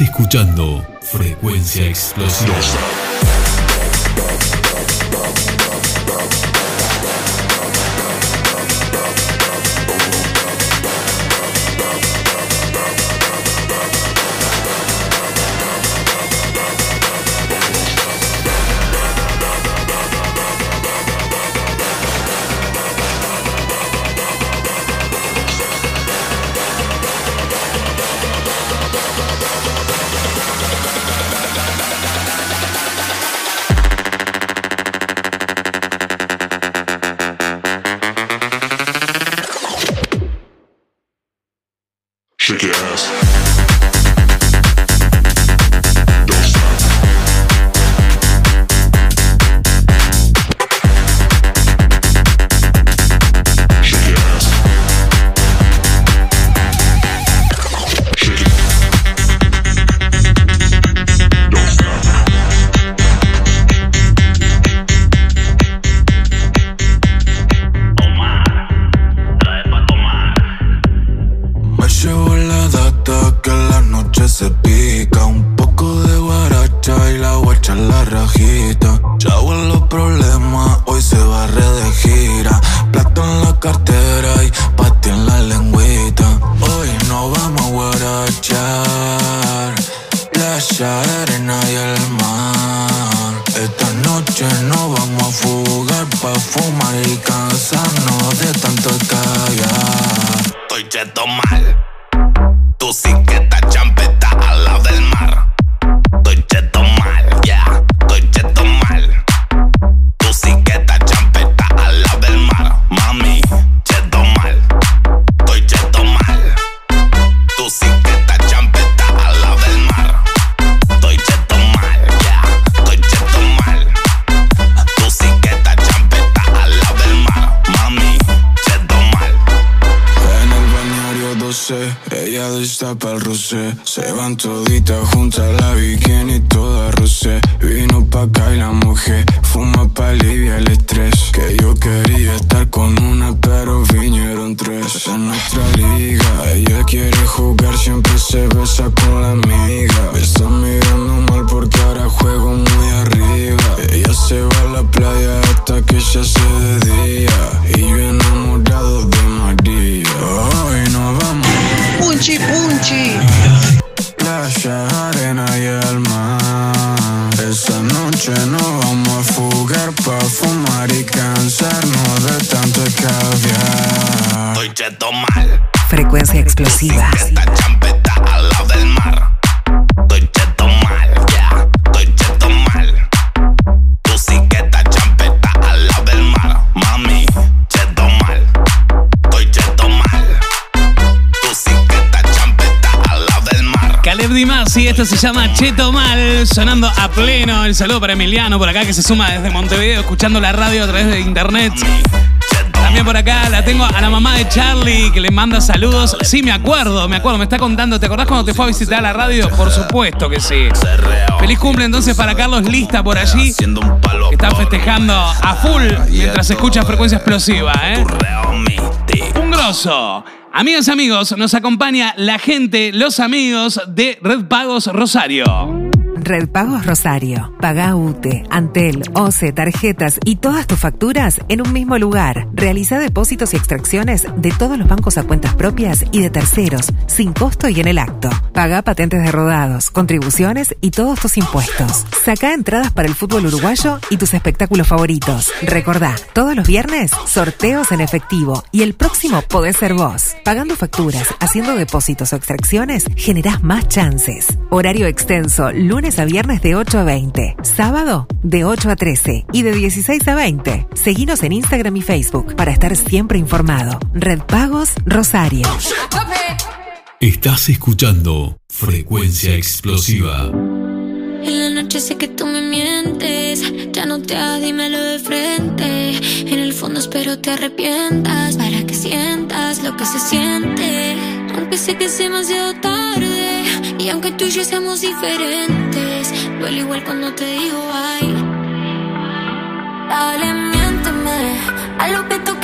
Escuchando Frecuencia Explosiva. Cheto Mal, sonando a pleno. El saludo para Emiliano por acá que se suma desde Montevideo, escuchando la radio a través de internet. También por acá la tengo a la mamá de Charlie que le manda saludos. Sí, me acuerdo, me acuerdo, me está contando. ¿Te acordás cuando te fue a visitar la radio? Por supuesto que sí. Feliz cumple entonces para Carlos Lista por allí. Que está festejando a full mientras escucha frecuencia explosiva, ¿eh? Un grosso. Amigas y amigos, nos acompaña la gente, los amigos de Red Pagos Rosario. Red Pagos Rosario. Paga UTE, Antel, OCE, tarjetas y todas tus facturas en un mismo lugar. Realiza depósitos y extracciones de todos los bancos a cuentas propias y de terceros, sin costo y en el acto. Paga patentes de rodados, contribuciones y todos tus impuestos. Saca entradas para el fútbol uruguayo y tus espectáculos favoritos. Recordá, todos los viernes, sorteos en efectivo y el próximo podés ser vos. Pagando facturas, haciendo depósitos o extracciones, generás más chances. Horario extenso, lunes a viernes de 8 a 20. Sábado, de 8 a 13. Y de 16 a 20. Seguinos en Instagram y Facebook para estar siempre informado. Red Pagos Rosario. Estás escuchando Frecuencia Explosiva. En la noche sé que tú me mientes. Ya no te hagas, dímelo de frente. En el fondo espero te arrepientas. Para que sientas lo que se siente. Aunque sé que es demasiado tarde. Y aunque tú y yo seamos diferentes. Duele igual cuando te digo ay. Dale, miénteme. A lo que tú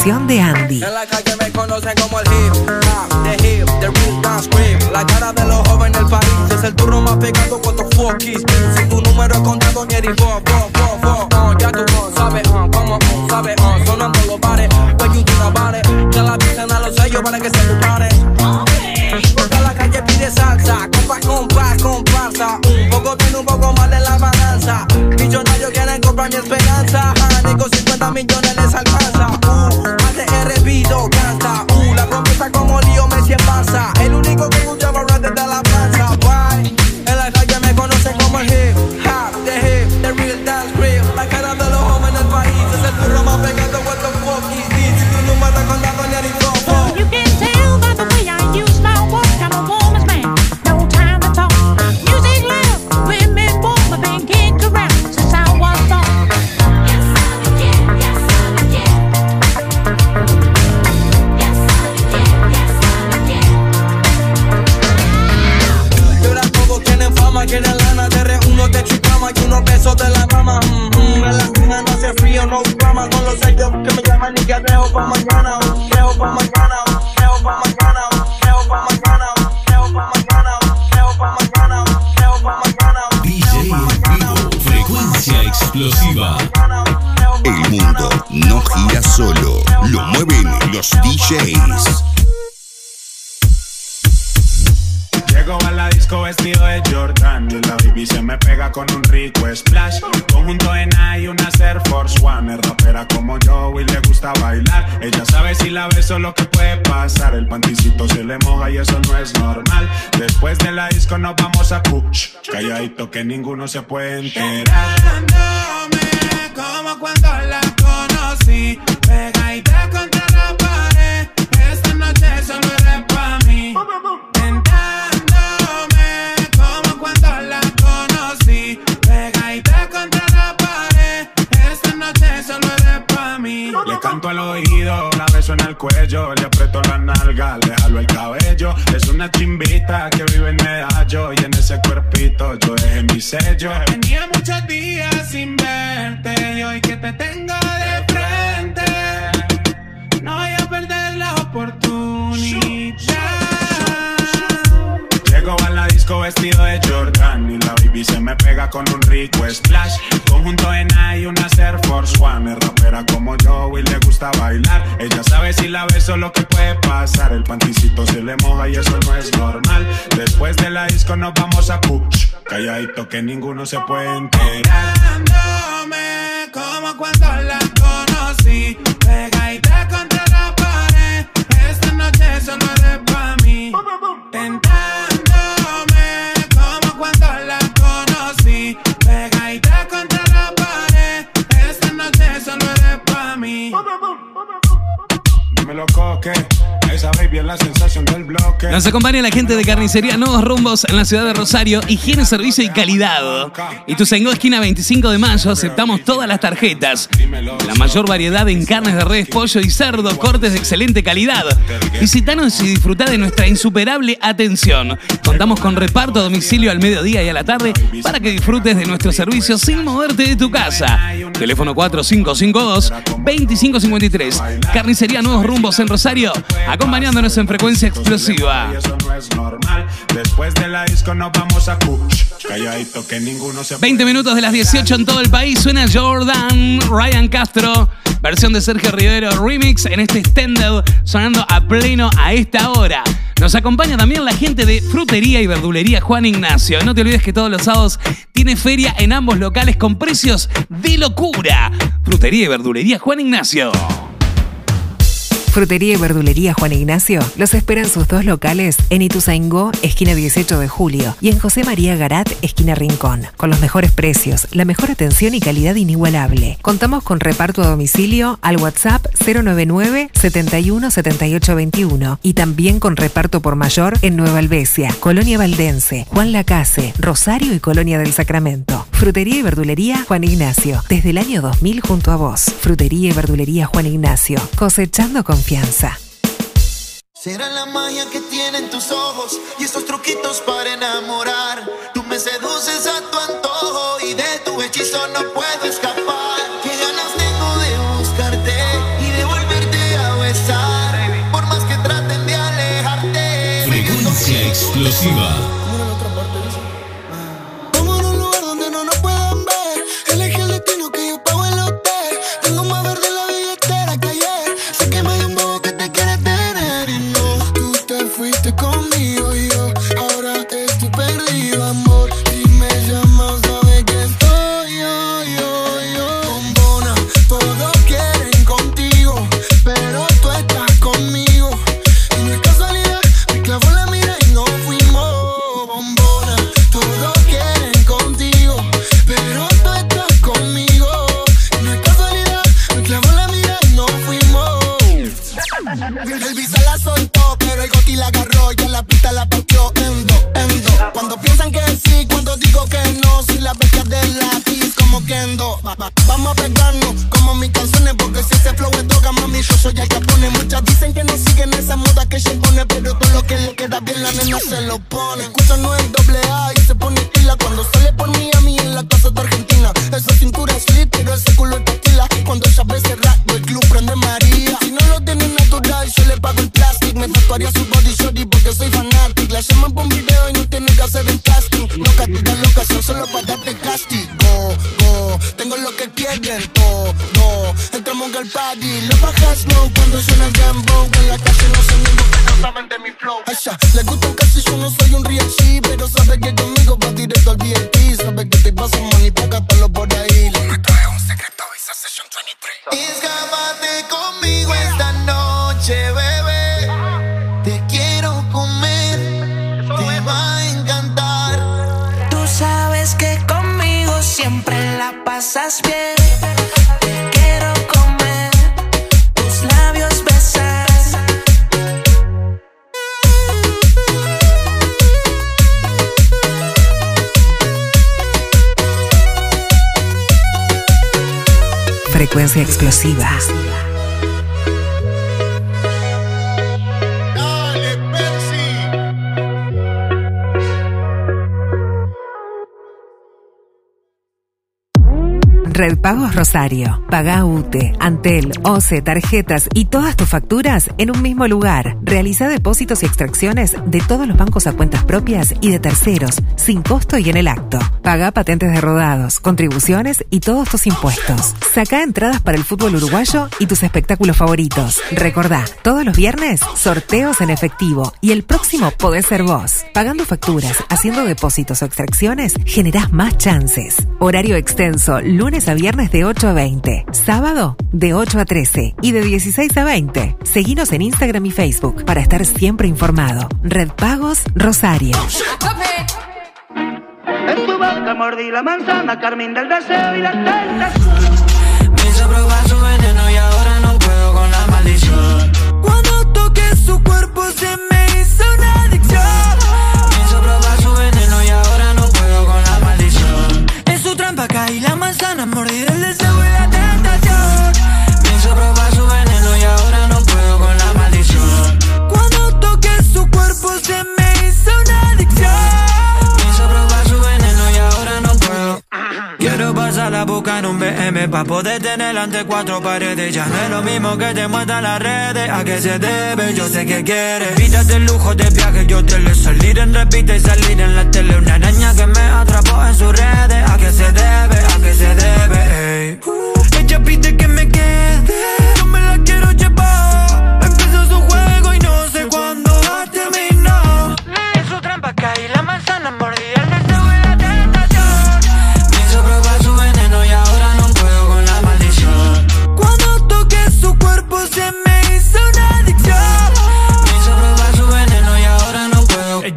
producción de Andy. En la calle me conocen como el hip the hip, the real dance creep. La cara de los jóvenes del país es el turno más pegado con tus fuckies. Si tu número es contado ni eres Bob. Se puede enterar. Ninguno se puede enterar. Nos acompaña la gente de Carnicería Nuevos Rumbos en la ciudad de Rosario. Higiene, servicio y calidad. Y tu esquina 25 de mayo, aceptamos todas las tarjetas. La mayor variedad en carnes de res, pollo y cerdo, cortes de excelente calidad. Visítanos y disfruta de nuestra insuperable atención. Contamos con reparto a domicilio al mediodía y a la tarde para que disfrutes de nuestro servicio sin moverte de tu casa. Teléfono 4552-2553. Carnicería Nuevos Rumbos en Rosario, acompañándonos en frecuencia explosiva. Después de la disco nos vamos a push. Calladito que ninguno se 20 minutos de las 18 en todo el país. Suena Jordan, Ryan Castro, versión de Sergio Rivero Remix en este extended sonando a pleno a esta hora. Nos acompaña también la gente de Frutería y Verdulería Juan Ignacio. No te olvides que todos los sábados tiene feria en ambos locales con precios de locura. Frutería y Verdulería Juan Ignacio. Frutería y Verdulería Juan Ignacio los esperan sus dos locales en Ituzaingó, esquina 18 de julio, y en José María Garat, esquina Rincón, con los mejores precios, la mejor atención y calidad inigualable. Contamos con reparto a domicilio al WhatsApp 099 71 78 21 y también con reparto por mayor en Nueva Albesia, Colonia Valdense, Juan Lacase, Rosario y Colonia del Sacramento. Frutería y Verdulería Juan Ignacio, desde el año 2000 junto a vos. Frutería y Verdulería Juan Ignacio, cosechando confianza. Será la magia que tienen tus ojos y esos truquitos para enamorar. Tú me seduces a tu antojo y de tu hechizo no puedo escapar. Qué ganas tengo de buscarte y de volverte a besar. Por más que traten de alejarte. Frecuencia explosiva. La pista la partió endo, endo. Cuando piensan que sí, cuando digo que no, si la bestia de lápiz como Kendo. Va- va- Vamos a pegarnos como mis canciones, porque si ese flow es droga, mami, yo soy el que pone. Muchas dicen que no siguen esa moda que se pone, pero todo lo que le queda bien la nena se lo pone. Escucha no es doble A y se pone pila cuando sale por mí a mí en la casa de Argentina. Esa cintura es lit, pero ese culo es tequila. Cuando ella ve ese rato, el club prende María. Si no lo tiene natural, yo le pago el plástico. Me tatuaría su body shorty porque soy fanático. La llaman por un video y no tiene que hacer el casting. Castiga la ocasión solo para darte castigo. Go. Tengo lo que quieren todo. Entramos al party, lo bajas no cuando suena el dembow. En la calle no niños que no saben de mi flow. Ya, le gusta casi yo no soy un real G, pero sabe que conmigo va directo al VIP. Sabe que te paso money, págatelo por ahí. Lo nuestro es un secreto, Visa Session 23. Escápate conmigo esta noche, bebé. Siempre la pasas bien. Quiero comer, tus labios besar. Frecuencia explosiva. Red Pagos Rosario. Paga UTE, Antel, OCE, tarjetas y todas tus facturas en un mismo lugar. Realiza depósitos y extracciones de todos los bancos a cuentas propias y de terceros, sin costo y en el acto. Paga patentes de rodados, contribuciones y todos tus impuestos. Saca entradas para el fútbol uruguayo y tus espectáculos favoritos. Recordá, todos los viernes, sorteos en efectivo y el próximo podés ser vos. Pagando facturas, haciendo depósitos o extracciones, generás más chances. Horario extenso, lunes a viernes de 8 a 20, sábado de 8 a 13 y de 16 a 20. Seguinos en Instagram y Facebook para estar siempre informado. Red Pagos Rosario. En tu boca mordí la manzana, Carmen del deseo y la tentación. La un BM pa' poder tener ante cuatro paredes. Ya no es lo mismo que te muestran las redes. ¿A qué se debe? Yo sé que quieres. Quítate el lujo de viaje, yo te le salir en repite y salir en la tele. Una araña que me atrapó en sus redes. ¿A qué se debe? ¿A qué se debe? Ey. Ella pide que me quede.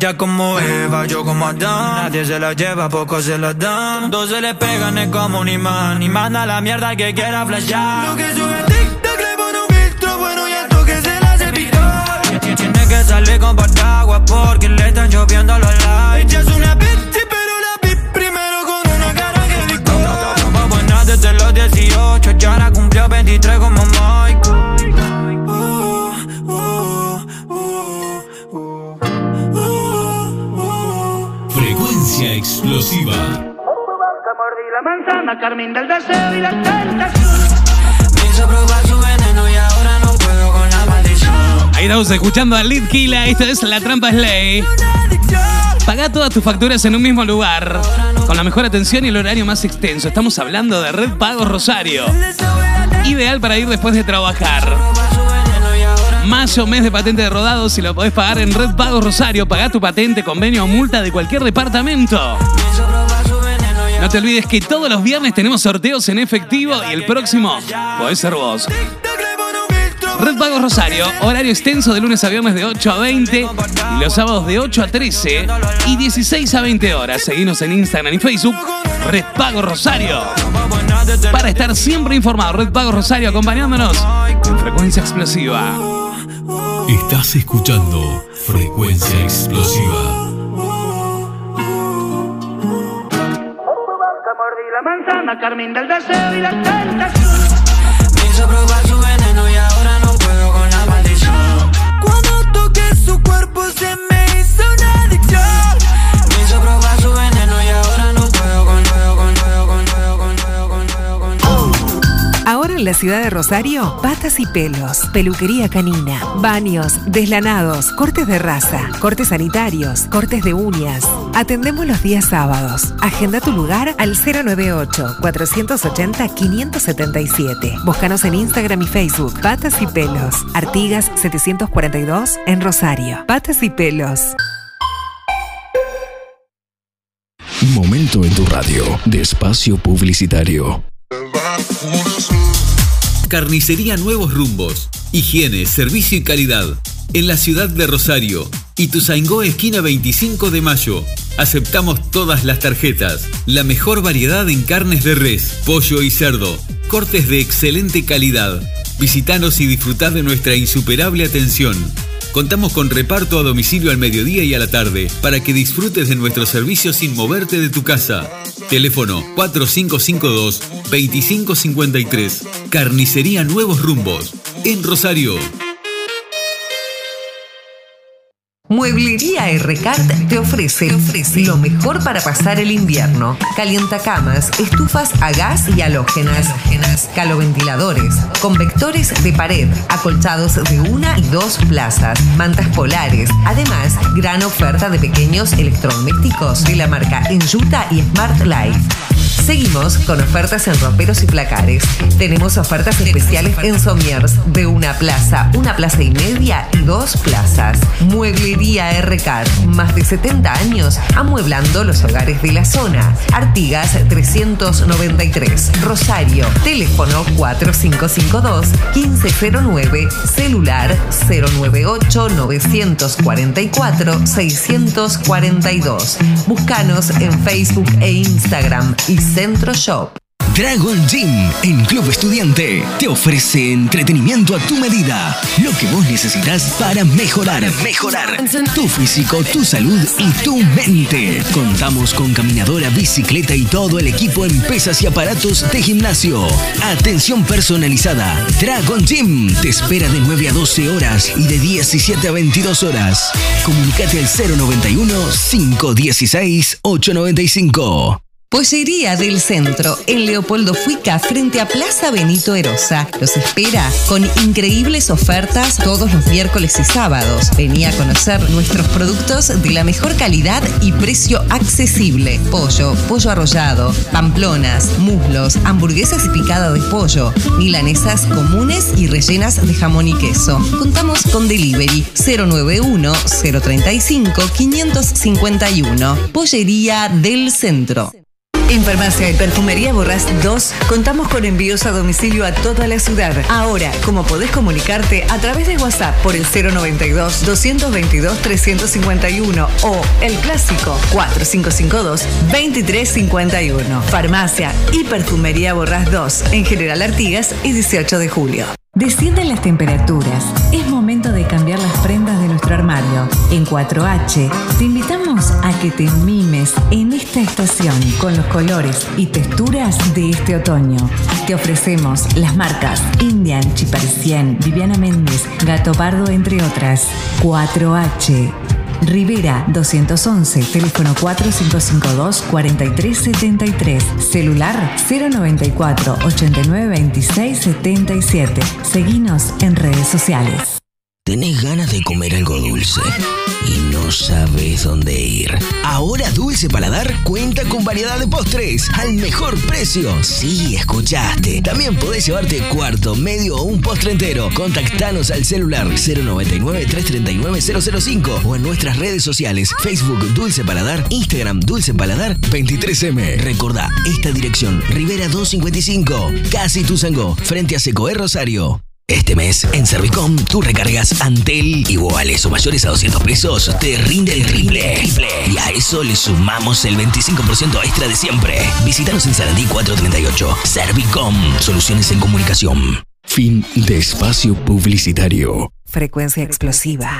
Ella como Eva, yo como Adán. Nadie se la lleva, pocos se la dan. Dos se le pegan, es como un imán. Y manda la mierda al que quiera flashear. Lo que sube a TikTok le pone un filtro bueno y al toque se la hace picar. Tiene que salir con paraguas porque le están lloviendo los likes. Ella es una bitch, pero la vi primero con una cara que. Como buena desde los 18, ya la cumplió 23 como Mike. Explosiva. Mordí la manzana, Carmen del deseo y la tentación. Me hizo probar su veneno y ahora no puedo con la maldición. Ahí estamos escuchando a Lid Kila. Esto es La Trampa Slay. Paga todas tus facturas en un mismo lugar. Con la mejor atención y el horario más extenso. Estamos hablando de Red Pagos Rosario. Ideal para ir después de trabajar. Mayo, mes de patente de rodado, si lo podés pagar en Red Pagos Rosario, pagá tu patente, convenio o multa de cualquier departamento. No te olvides que todos los viernes tenemos sorteos en efectivo y el próximo podés ser vos. Red Pagos Rosario, horario extenso de lunes a viernes de 8 a 20 y los sábados de 8 a 13 y 16 a 20 horas. Seguinos en Instagram y Facebook, Red Pagos Rosario. Para estar siempre informado, Red Pagos Rosario acompañándonos en frecuencia explosiva. Estás escuchando Frecuencia explosiva. Mordí la manzana, Carmín del deseo y la tentación. Me hizo probar en la ciudad de Rosario, patas y pelos, peluquería canina, baños, deslanados, cortes de raza, cortes sanitarios, cortes de uñas. Atendemos los días sábados. Agenda tu lugar al 098-480-577. Búscanos en Instagram y Facebook. Patas y pelos. Artigas 742 en Rosario. Patas y pelos. Momento en tu radio de espacio publicitario. Carnicería Nuevos Rumbos. Higiene, servicio y calidad. En la ciudad de Rosario. Ituzaingó, esquina 25 de mayo. Aceptamos todas las tarjetas. La mejor variedad en carnes de res, pollo y cerdo. Cortes de excelente calidad. Visítanos y disfrutad de nuestra insuperable atención. Contamos con reparto a domicilio al mediodía y a la tarde para que disfrutes de nuestro servicio sin moverte de tu casa. Teléfono 4552-2553. Carnicería Nuevos Rumbos. En Rosario. Mueblería Rcart te ofrece, lo mejor para pasar el invierno. Calientacamas, estufas a gas y halógenas, caloventiladores, convectores de pared, acolchados de una y dos plazas, mantas polares. Además, gran oferta de pequeños electrodomésticos de la marca Enjuta y Smart Life. Seguimos con ofertas en romperos y placares. Tenemos ofertas especiales en somiers de una plaza, una plaza y media y dos plazas. Mueblería RK, más de 70 años amueblando los hogares de la zona. Artigas 393, Rosario, teléfono 4552-1509, celular 098 944 642. Búscanos en Facebook e Instagram y Centro Shop. Dragon Gym en Club Estudiante te ofrece entretenimiento a tu medida. Lo que vos necesitas para mejorar, mejorar tu físico, tu salud y tu mente. Contamos con caminadora, bicicleta y todo el equipo en pesas y aparatos de gimnasio. Atención personalizada. Dragon Gym te espera de 9 a 12 horas y de 17 a 22 horas. Comunicate al 091 516 895. Pollería del Centro, en Leopoldo Fuica, frente a Plaza Benito Erosa. Los espera con increíbles ofertas todos los miércoles y sábados. Vení a conocer nuestros productos de la mejor calidad y precio accesible. Pollo, pollo arrollado, pamplonas, muslos, hamburguesas y picada de pollo, milanesas comunes y rellenas de jamón y queso. Contamos con delivery 091 035 551. Pollería del Centro. En Farmacia y Perfumería Borrás 2 contamos con envíos a domicilio a toda la ciudad. Ahora, como podés comunicarte a través de WhatsApp por el 092-222-351 o el clásico 4552-2351. Farmacia y Perfumería Borrás 2 en General Artigas y 18 de julio. Descienden las temperaturas. Es momento de cambiar las prendas nuestro armario. En 4H te invitamos a que te mimes en esta estación con los colores y texturas de este otoño. Te ofrecemos las marcas Indian, Chiparisien, Viviana Méndez, Gato Pardo, entre otras. 4H. Rivera 211, teléfono 4552-4373, celular 094 8926 77. Seguinos en redes sociales. ¿Tenés ganas de comer algo dulce y no sabes dónde ir? Ahora Dulce Paladar cuenta con variedad de postres al mejor precio. Sí, escuchaste. También podés llevarte cuarto, medio o un postre entero. Contactanos al celular 099-339-005 o en nuestras redes sociales Facebook Dulce Paladar, Instagram Dulce Paladar 23M. Recordá esta dirección, Rivera 255, Casi Tuzangó, frente a Secoé Rosario. Este mes, en Servicom, tú recargas Antel iguales o mayores a 200 pesos, te rinde el triple. Y a eso le sumamos el 25% extra de siempre. Visítanos en Sarandí 438. Servicom, soluciones en comunicación. Fin de espacio publicitario. Frecuencia explosiva.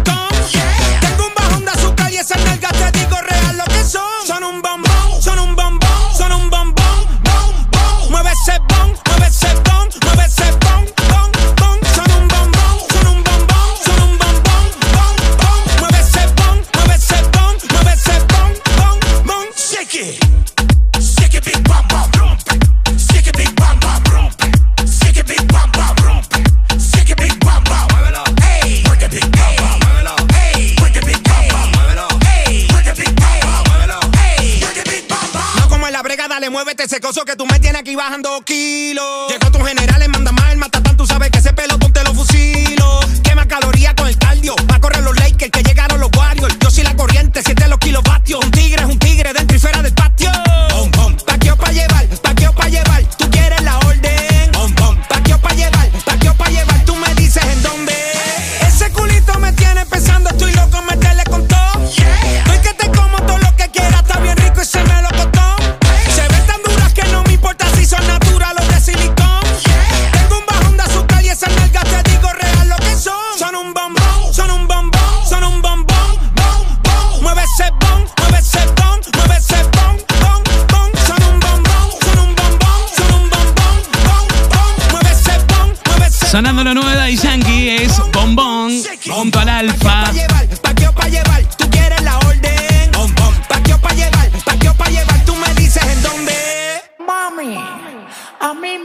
ese coso que tú me tienes aquí bajando kilos. Llegó tu general, le manda más, mata tú sabes que ese pelotón te lo fusilo. Quema calorías con el cardio, va a correr los Lakers que llegaron los Warriors. Yo soy la corriente, siete los kilovatios. Un tigre es un tigre dentro y fuera del patio.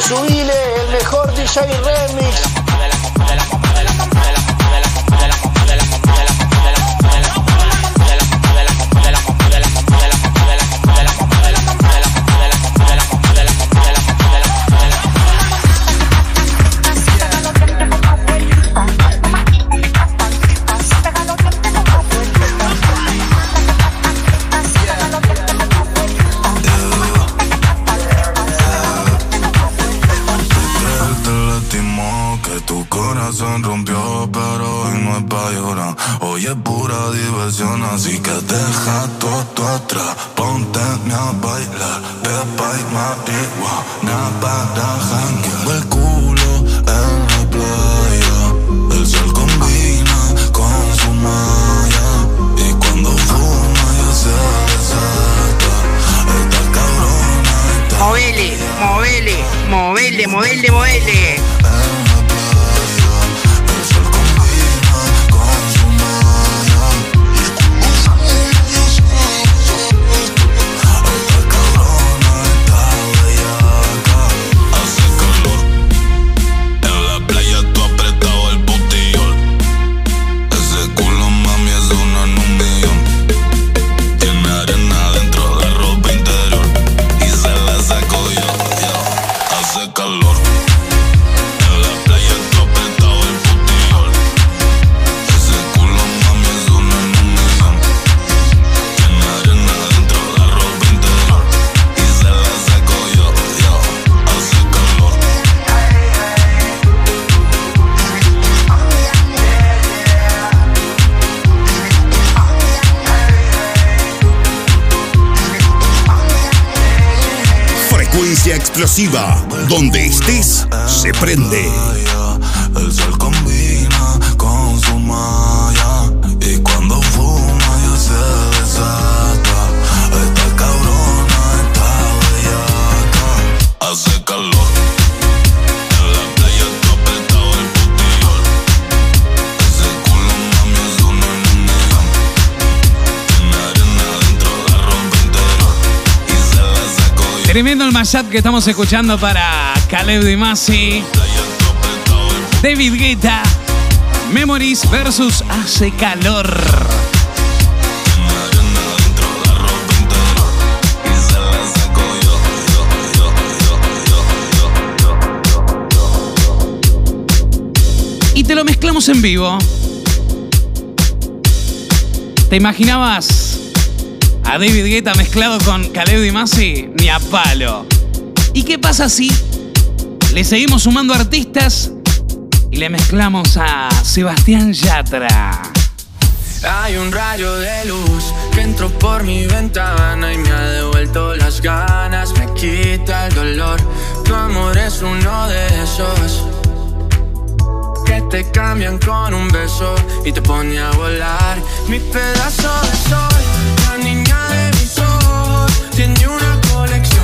subile el mejor DJ remix. es pura diversión, así que deja todo atrás. Pónteme a bailar, pepa y marihuana para janguear. El culo en la playa, el sol combina con su malla. Y cuando fuma ya se desata, esta cabrona. Movele, movele, movele, movele, movele. Donde estés, se prende. Tremendo el mashup que estamos escuchando para Caleb Dimasi, David Guetta, Memories versus Hace Calor. Y te lo mezclamos en vivo. ¿Te imaginabas a David Guetta mezclado con Caleb Dimasi, ni a palo. ¿Y qué pasa si le seguimos sumando artistas y le mezclamos a Sebastián Yatra? Hay un rayo de luz que entró por mi ventana y me ha devuelto las ganas, me quita el dolor. Tu amor es uno de esos que te cambian con un beso y te pone a volar. Mi pedazo de sol. La niña de mis ojos tiene una colección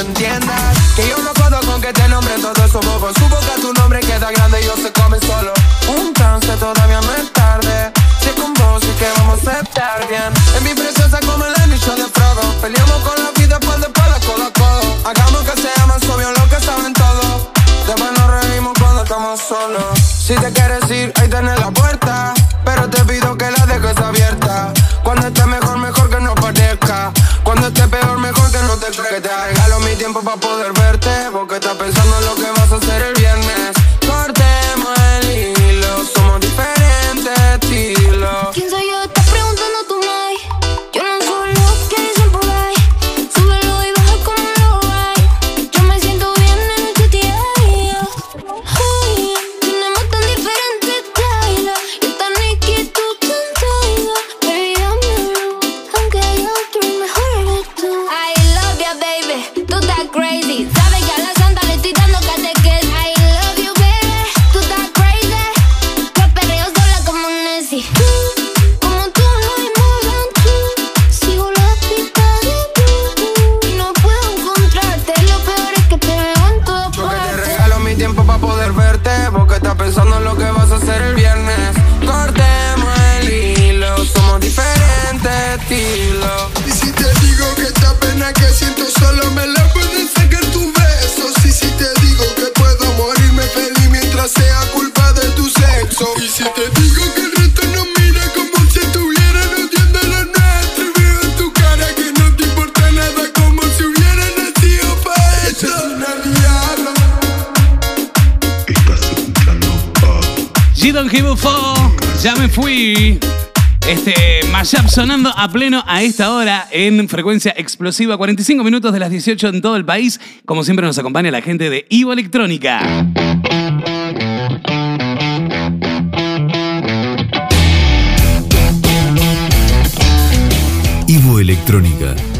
entiendas Que yo no puedo con que te nombren todos esos bobos Supo que tu nombre queda grande y yo se come solo. Un trance todavía no fui. Este mashup sonando a pleno a esta hora en frecuencia explosiva, 45 minutos de las 18 en todo el país. Como siempre nos acompaña la gente de Ivo Electrónica. Ivo Electrónica,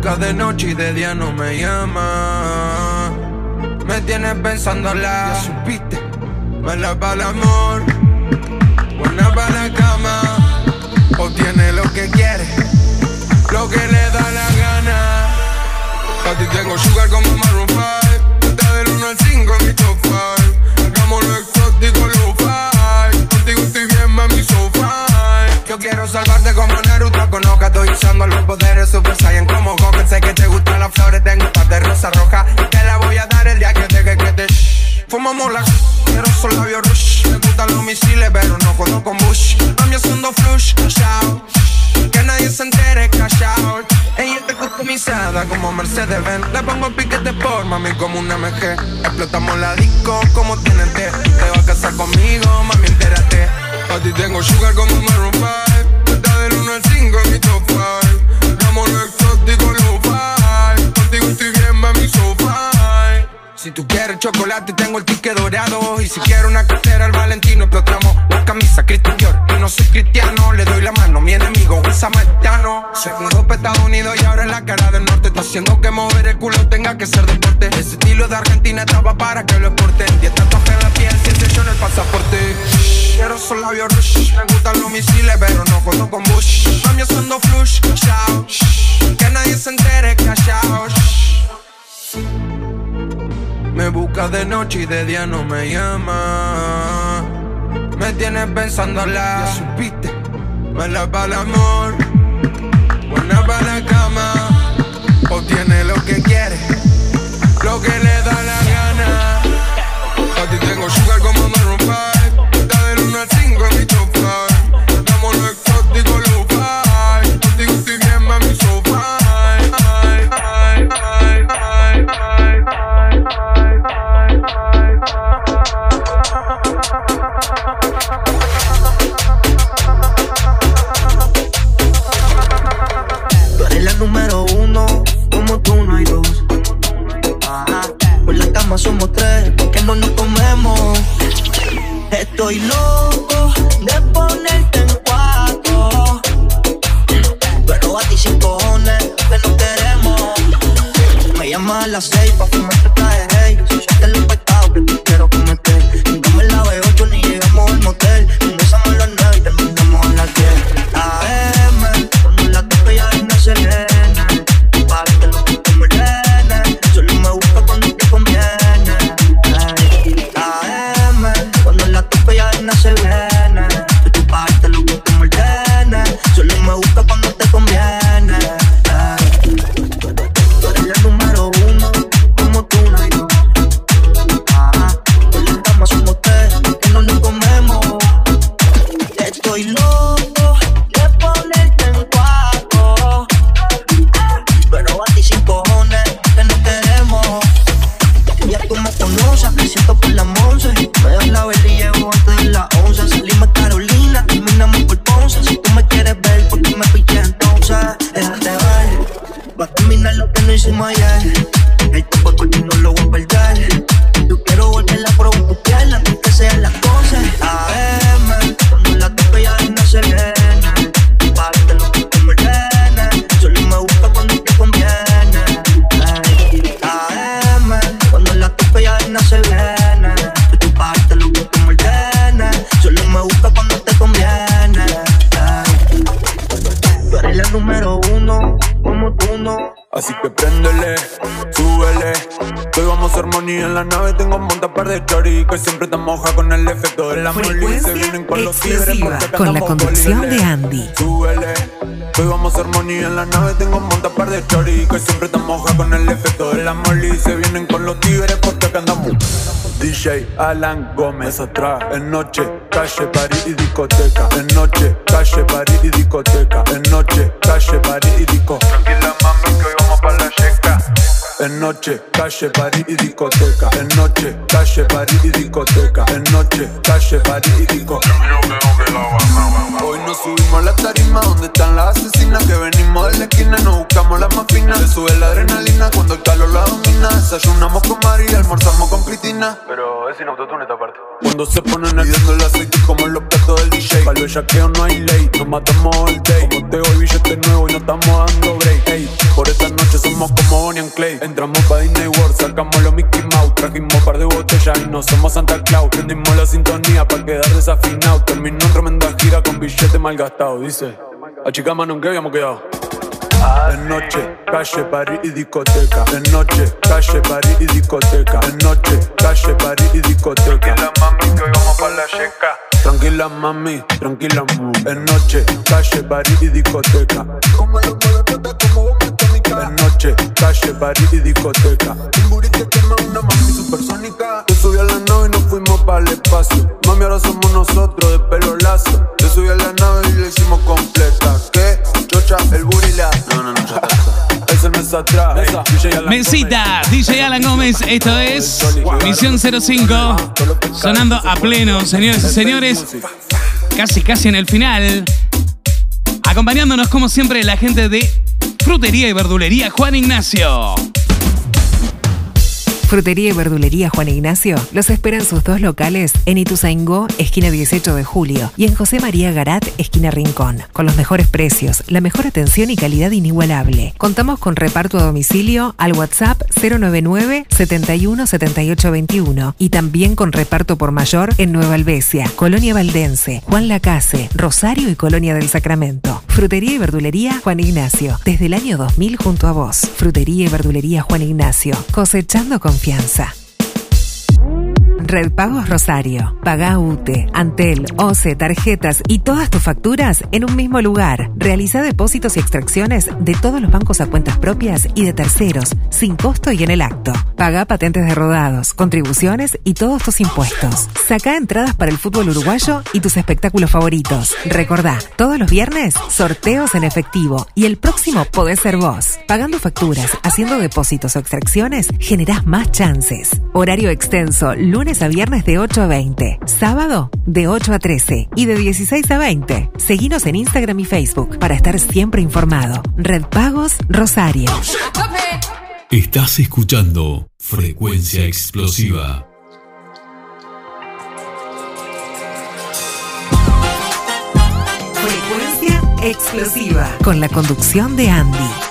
busca de noche y de día no me llama. Me tienes pensándola, ya supiste. Mala para el amor, buena para la cama. Obtiene lo que quiere, lo que le da la gana. A ti tengo sugar como Maroon 5. Está del 1 al 5 en mi top 5. Hagamos exótico, lo 5. Yo quiero salvarte como Naruto con Oka Estoy usando los poderes Super Saiyan como Goku. Sé que te gustan las flores, tengo un par de rosa roja Te la voy a dar el día que deje que te shh. Fumamos la quiero solo labios rush. Me gustan los misiles pero no jodo con Bush. Mami haciendo flush, shout Que nadie se entere, cash Ella está customizada como Mercedes Benz Le pongo piquete por mami como una MG Explotamos la disco como TNT Te vas a casar conmigo, mami entérate A ti tengo sugar como Maroon 5 Está del 1 al 5 en mi top 5 Damos lo exótico, lo fi Contigo estoy bien, mami, so fine. Si tú quieres chocolate, tengo el ticket dorado. Y si quieres una cartera, el Valentino Explotamos la camisa. Christian Dior Y no soy cristiano, le doy la mano. Mi enemigo, un samaritano. Se mudó para Estados Unidos y ahora en la cara del norte Está haciendo que mover el culo tenga que ser deporte. Ese estilo de Argentina estaba para que lo exporten. Diez tatuajes en la piel, cien yo en el pasaporte Quiero solo labios rush. Me gustan los misiles, pero no jodo con Bush. Haciendo flush, shout Que nadie se entere, out Me busca de noche y de día no me llama. Me tienes pensándola Ya supiste. Mala para el amor. Buena para la cama. O tiene lo que quiere. Lo que le da la gana. A ti tengo sugar como somos tres, que no nos comemos. Estoy loco de ponerte en cuatro. Pero a ti sin cojones, que no queremos. Me llamas a las seis pa' fumarte traje. Si yo te los pecados que la nave. Tengo un monta par de chori que siempre te moja con el efecto de la molly. Se vienen con los tigres con la conducción de Andy. Súbele. Hoy vamos a hacer money en la nave. Tengo un monta par de chori que siempre te moja con el efecto de la molly. Se vienen con los tigres porque acá andamos. DJ Alan Gómez atrás. En noche, calle, party y discoteca. En noche, calle, party y discoteca. En noche, calle, party y disco. Tranquila mami que hoy vamos. En noche, calle, party y discoteca. En noche, calle, party y discoteca. En noche, calle, party y disco. Hoy nos subimos a la tarima donde están las asesinas que venimos de la esquina, nos buscamos las más finas. Se sube la adrenalina cuando el calor la domina. Desayunamos con María, almorzamos con Cristina. Pero es sin autotune esta parte. Cuando se ponen hirviendo el aceite como en los platos del DJ. Para el bellaqueo no hay ley, nos matamos el day. Como te hoy billete nuevo y no estamos dando break. Ey, por esta noche somos como Bonnie and Clay. Entramos pa' Disney World, sacamos los Mickey Mouse. Trajimos par de botellas y no somos Santa Claus. Prendimos la sintonía para quedar desafinado. Terminó en tremenda gira con billete mal gastado. Dice, a chica mano en que habíamos quedado. En noche, calle, party y discoteca. En noche, calle, party y discoteca. En noche, calle, party y discoteca. Tranquila mami, que hoy vamos para la checa. Tranquila mami, tranquila mu. En noche, calle, party y discoteca. Como los molototes, como bomba atómica. En noche, calle, party y discoteca. Un burrito quema una mami supersónica. Te subí a la nave y nos fuimos para el espacio. Mami, ahora somos nosotros de pelo lazo. Te subí a la nave y la hicimos completa. ¿Qué? Chocha, el burila. No, no, no, ya está. Mesita, DJ Alan Gómez, esto es Misión 05, sonando a pleno, señores y señores, casi casi en el final, acompañándonos como siempre la gente de Frutería y Verdulería Juan Ignacio. Frutería y verdulería Juan Ignacio los esperan sus dos locales en Ituzaingó, esquina 18 de julio, y en José María Garat, esquina Rincón, con los mejores precios, la mejor atención y calidad inigualable. Contamos con reparto a domicilio al WhatsApp 099 71 78 21 y también con reparto por mayor en Nueva Albesia, Colonia Valdense, Juan Lacase, Rosario y Colonia del Sacramento. Frutería y verdulería Juan Ignacio, desde el año 2000 junto a vos. Frutería y verdulería Juan Ignacio, cosechando confianza. Red Pagos Rosario. Paga UTE, Antel, OCE, tarjetas y todas tus facturas en un mismo lugar. Realiza depósitos y extracciones de todos los bancos a cuentas propias y de terceros, sin costo y en el acto. Paga patentes de rodados, contribuciones y todos tus impuestos. Saca entradas para el fútbol uruguayo y tus espectáculos favoritos. Recordá, todos los viernes, sorteos en efectivo y el próximo podés ser vos. Pagando facturas, haciendo depósitos o extracciones, generás más chances. Horario extenso, lunes a viernes de 8 a 20, sábado de 8 a 13 y de 16 a 20. Seguinos en Instagram y Facebook para estar siempre informado. Red Pagos Rosario. Estás escuchando Frecuencia Explosiva. Frecuencia explosiva. Con la conducción de Andy.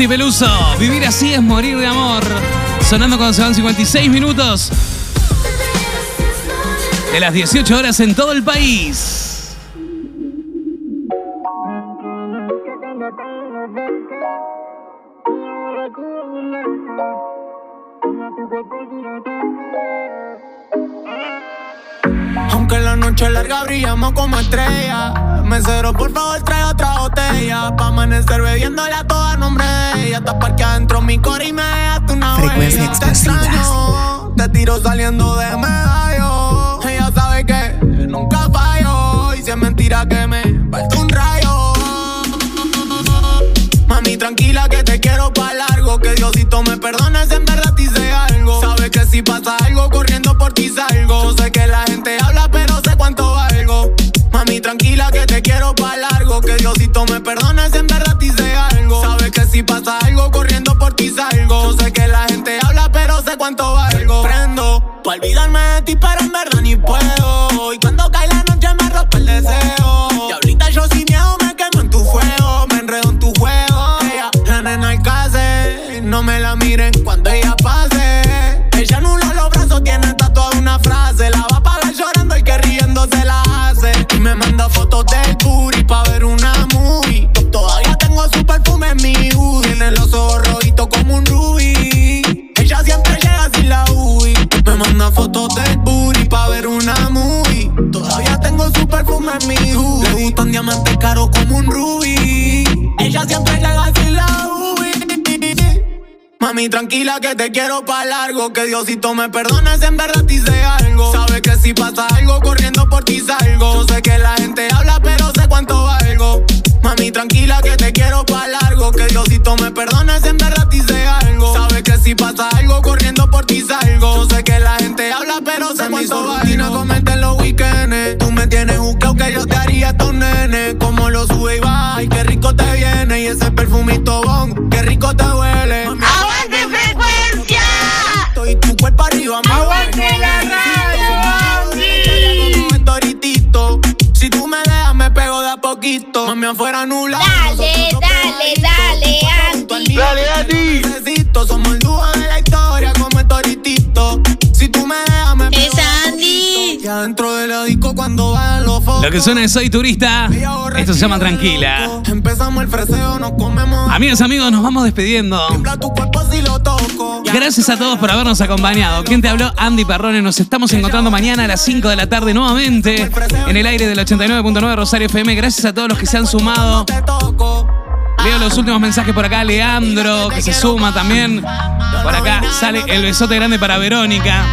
Nati Peluso, vivir así es morir de amor. Sonando cuando se van 56 minutos. De las 18 horas en todo el país. Aunque la noche larga brillamos como estrella. Mesero, por favor, trae otra botella. Amanecer bebiéndole a toda nombre de ella. Hasta que adentro mi cor y me dejaste una Frecuencia huella. Te explosiva. extraño, Te tiro saliendo de medallo. Ella sabe que nunca fallo. Y si es mentira que me falta un rayo. Mami, tranquila que te quiero pa' largo. Que Diosito me perdone si en verdad te hice algo. Sabes que si pasa algo, corriendo por ti salgo. Sé que la gente habla, pero sé cuánto valgo. Mami, tranquila que te quiero pa' me perdone si en verdad hice algo. Sabes que si pasa algo, corriendo por ti salgo. Sé que la gente habla, pero sé cuánto valgo. Prendo pa' olvidarme de ti, pero en verdad ni puedo. Y cuando cae la noche me rompe el deseo. Y ahorita yo sin miedo me quemo en tu fuego. Me enredo en tu juego. Ella, la nena alcance, no me la miren cuando ella pase. Ella anula los brazos, tiene tatuada una frase. La va a pagar llorando y que riendo se la hace. Y me manda fotos del booty mi. Tiene los ojos rojitos como un rubí. Ella siempre llega sin la UI. Me manda fotos del booty pa' ver una movie. Todavía tengo su perfume en mi hoodie. Le gustan diamantes caros como un rubí. Ella siempre llega sin la UI. Mami, tranquila que te quiero pa' largo. Que Diosito me perdone si en verdad te hice algo. Sabes que si pasa algo, corriendo por ti salgo. Sé que la gente habla, pero sé cuánto valgo. Mami, tranquila que te quiero pa' largo. Que Diosito me perdone si en verdad hice algo. Sabes que si pasa algo, corriendo por ti salgo. Sé que la gente habla, pero sé cuánto valgo. comerte en los weekends. Tú me tienes buscado que yo te haría estos nenes. Como lo sube y baja, y qué rico te viene. Y ese perfumito bon, qué rico te huele. ¡Aguante frecuencia! Y tu cuerpo arriba, me poquito. Mami, afuera nula. Dale, dale, dale, Andy. Dale, Andy. Necesito, somos el dúo de la historia como el Toritito. Adentro de la disco cuando vayan los focos. Lo que suena es Soy Turista. Esto se llama Tranquila. Empezamos el freseo, nos comemos. Amigas, amigos, nos vamos despidiendo. Gracias a todos por habernos acompañado. ¿Quién te habló? Andy Parrone. Nos estamos encontrando mañana a las 5 de la tarde nuevamente en el aire del 89.9 Rosario FM. Gracias a todos los que se han sumado. Leo los últimos mensajes por acá. Leandro, que se suma también. Por acá sale el besote grande para Verónica.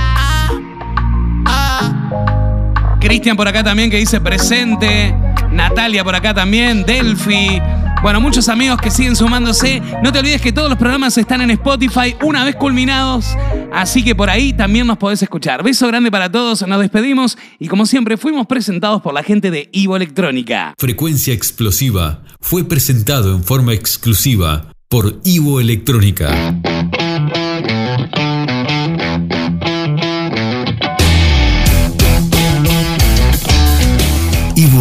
Cristian por acá también que dice presente. Natalia por acá también. Delphi. Bueno, muchos amigos que siguen sumándose. No te olvides que todos los programas están en Spotify una vez culminados. Así que por ahí también nos podés escuchar. Beso grande para todos. Nos despedimos. Y como siempre, fuimos presentados por la gente de Ivo Electrónica. Frecuencia Explosiva fue presentado en forma exclusiva por Ivo Electrónica.